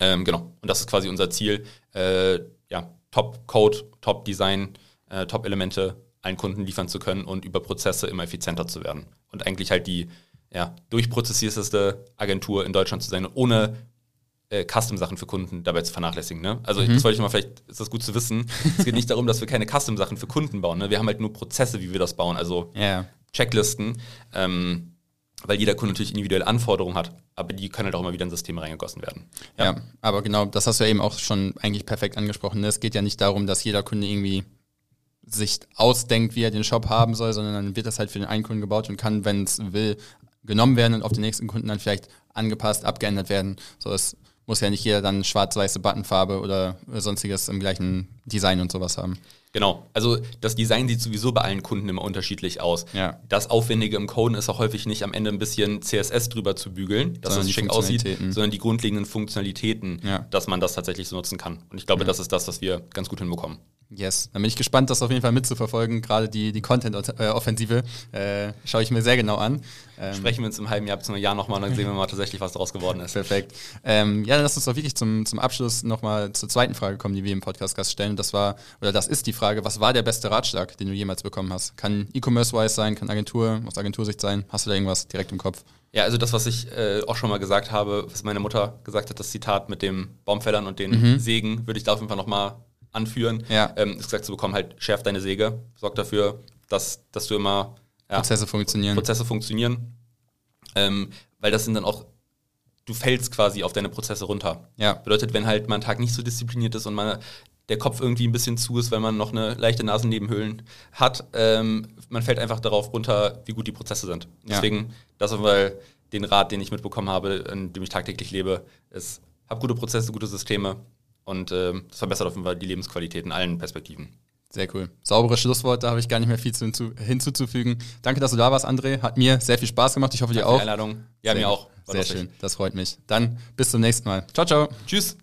Ähm, genau. Und das ist quasi unser Ziel. Äh, ja, Top-Code, Top-Design, äh, Top-Elemente allen Kunden liefern zu können und über Prozesse immer effizienter zu werden. Und eigentlich halt die ja, durchprozessierteste Agentur in Deutschland zu sein, ohne äh, Custom-Sachen für Kunden dabei zu vernachlässigen. Ne? Also das wollte ich mal, vielleicht ist das gut zu wissen. es geht nicht darum, dass wir keine Custom-Sachen für Kunden bauen. Ne? Wir haben halt nur Prozesse, wie wir das bauen. Also Ja. Checklisten, ähm, weil jeder Kunde natürlich individuelle Anforderungen hat, aber die können halt auch immer wieder in Systeme reingegossen werden. Ja. aber genau, das hast du ja eben auch schon eigentlich perfekt angesprochen. ne? Es geht ja nicht darum, dass jeder Kunde irgendwie sich ausdenkt, wie er den Shop haben soll, sondern dann wird das halt für den einen Kunden gebaut und kann, wenn es will, genommen werden und auf den nächsten Kunden dann vielleicht angepasst, abgeändert werden. So, es muss ja nicht jeder dann schwarz-weiße Buttonfarbe oder sonstiges im gleichen Design und sowas haben. Genau. Also das Design sieht sowieso bei allen Kunden immer unterschiedlich aus. Ja. Das Aufwendige im Coden ist auch häufig nicht am Ende ein bisschen CSS drüber zu bügeln, dass Sondern es schick aussieht, sondern die grundlegenden Funktionalitäten, Ja. dass man das tatsächlich so nutzen kann. Und ich glaube, das ist das, was wir ganz gut hinbekommen. Yes, dann bin ich gespannt, das auf jeden Fall mitzuverfolgen. Gerade die, die Content-Offensive äh, schaue ich mir sehr genau an. Ähm, Sprechen wir uns im halben Jahr bis zum Jahr nochmal und dann sehen wir mal tatsächlich, was daraus geworden ist. Perfekt. Ähm, ja, dann lass uns doch wirklich zum, zum Abschluss nochmal zur zweiten Frage kommen, die wir im Podcast-Gast stellen. Das war, oder das ist die Frage, was war der beste Ratschlag, den du jemals bekommen hast? Kann E-Commerce-wise sein, kann Agentur, aus Agentursicht sein? Hast du da irgendwas direkt im Kopf? Ja, also das, was ich äh, auch schon mal gesagt habe, was meine Mutter gesagt hat, das Zitat mit dem Baumfällern und den Sägen, würde ich da auf jeden Fall nochmal anführen. Ja. Ähm, ist gesagt zu bekommen, halt schärf deine Säge, sorg dafür, dass, dass du immer ja, Prozesse funktionieren. Prozesse funktionieren. Ähm, weil das sind dann auch, du fällst quasi auf deine Prozesse runter. Ja. Bedeutet, wenn halt mal ein Tag nicht so diszipliniert ist und man der Kopf irgendwie ein bisschen zu ist, weil man noch eine leichte Nasennebenhöhlen hat, ähm, man fällt einfach darauf runter, wie gut die Prozesse sind. Ja. Deswegen, das ist weil den Rat, den ich mitbekommen habe, in dem ich tagtäglich lebe, ist, hab gute Prozesse, gute Systeme und ähm, das verbessert auf jeden Fall die Lebensqualität in allen Perspektiven. Sehr cool. Sauberes Schlusswort, da habe ich gar nicht mehr viel zu, hinzu, hinzuzufügen. Danke, dass du da warst, André. Hat mir sehr viel Spaß gemacht. Ich hoffe, dir Danke für auch. die Einladung. Ja, Sehr mir auch. War Sehr lustig. schön. Das freut mich. Dann bis zum nächsten Mal. Ciao, ciao. Tschüss.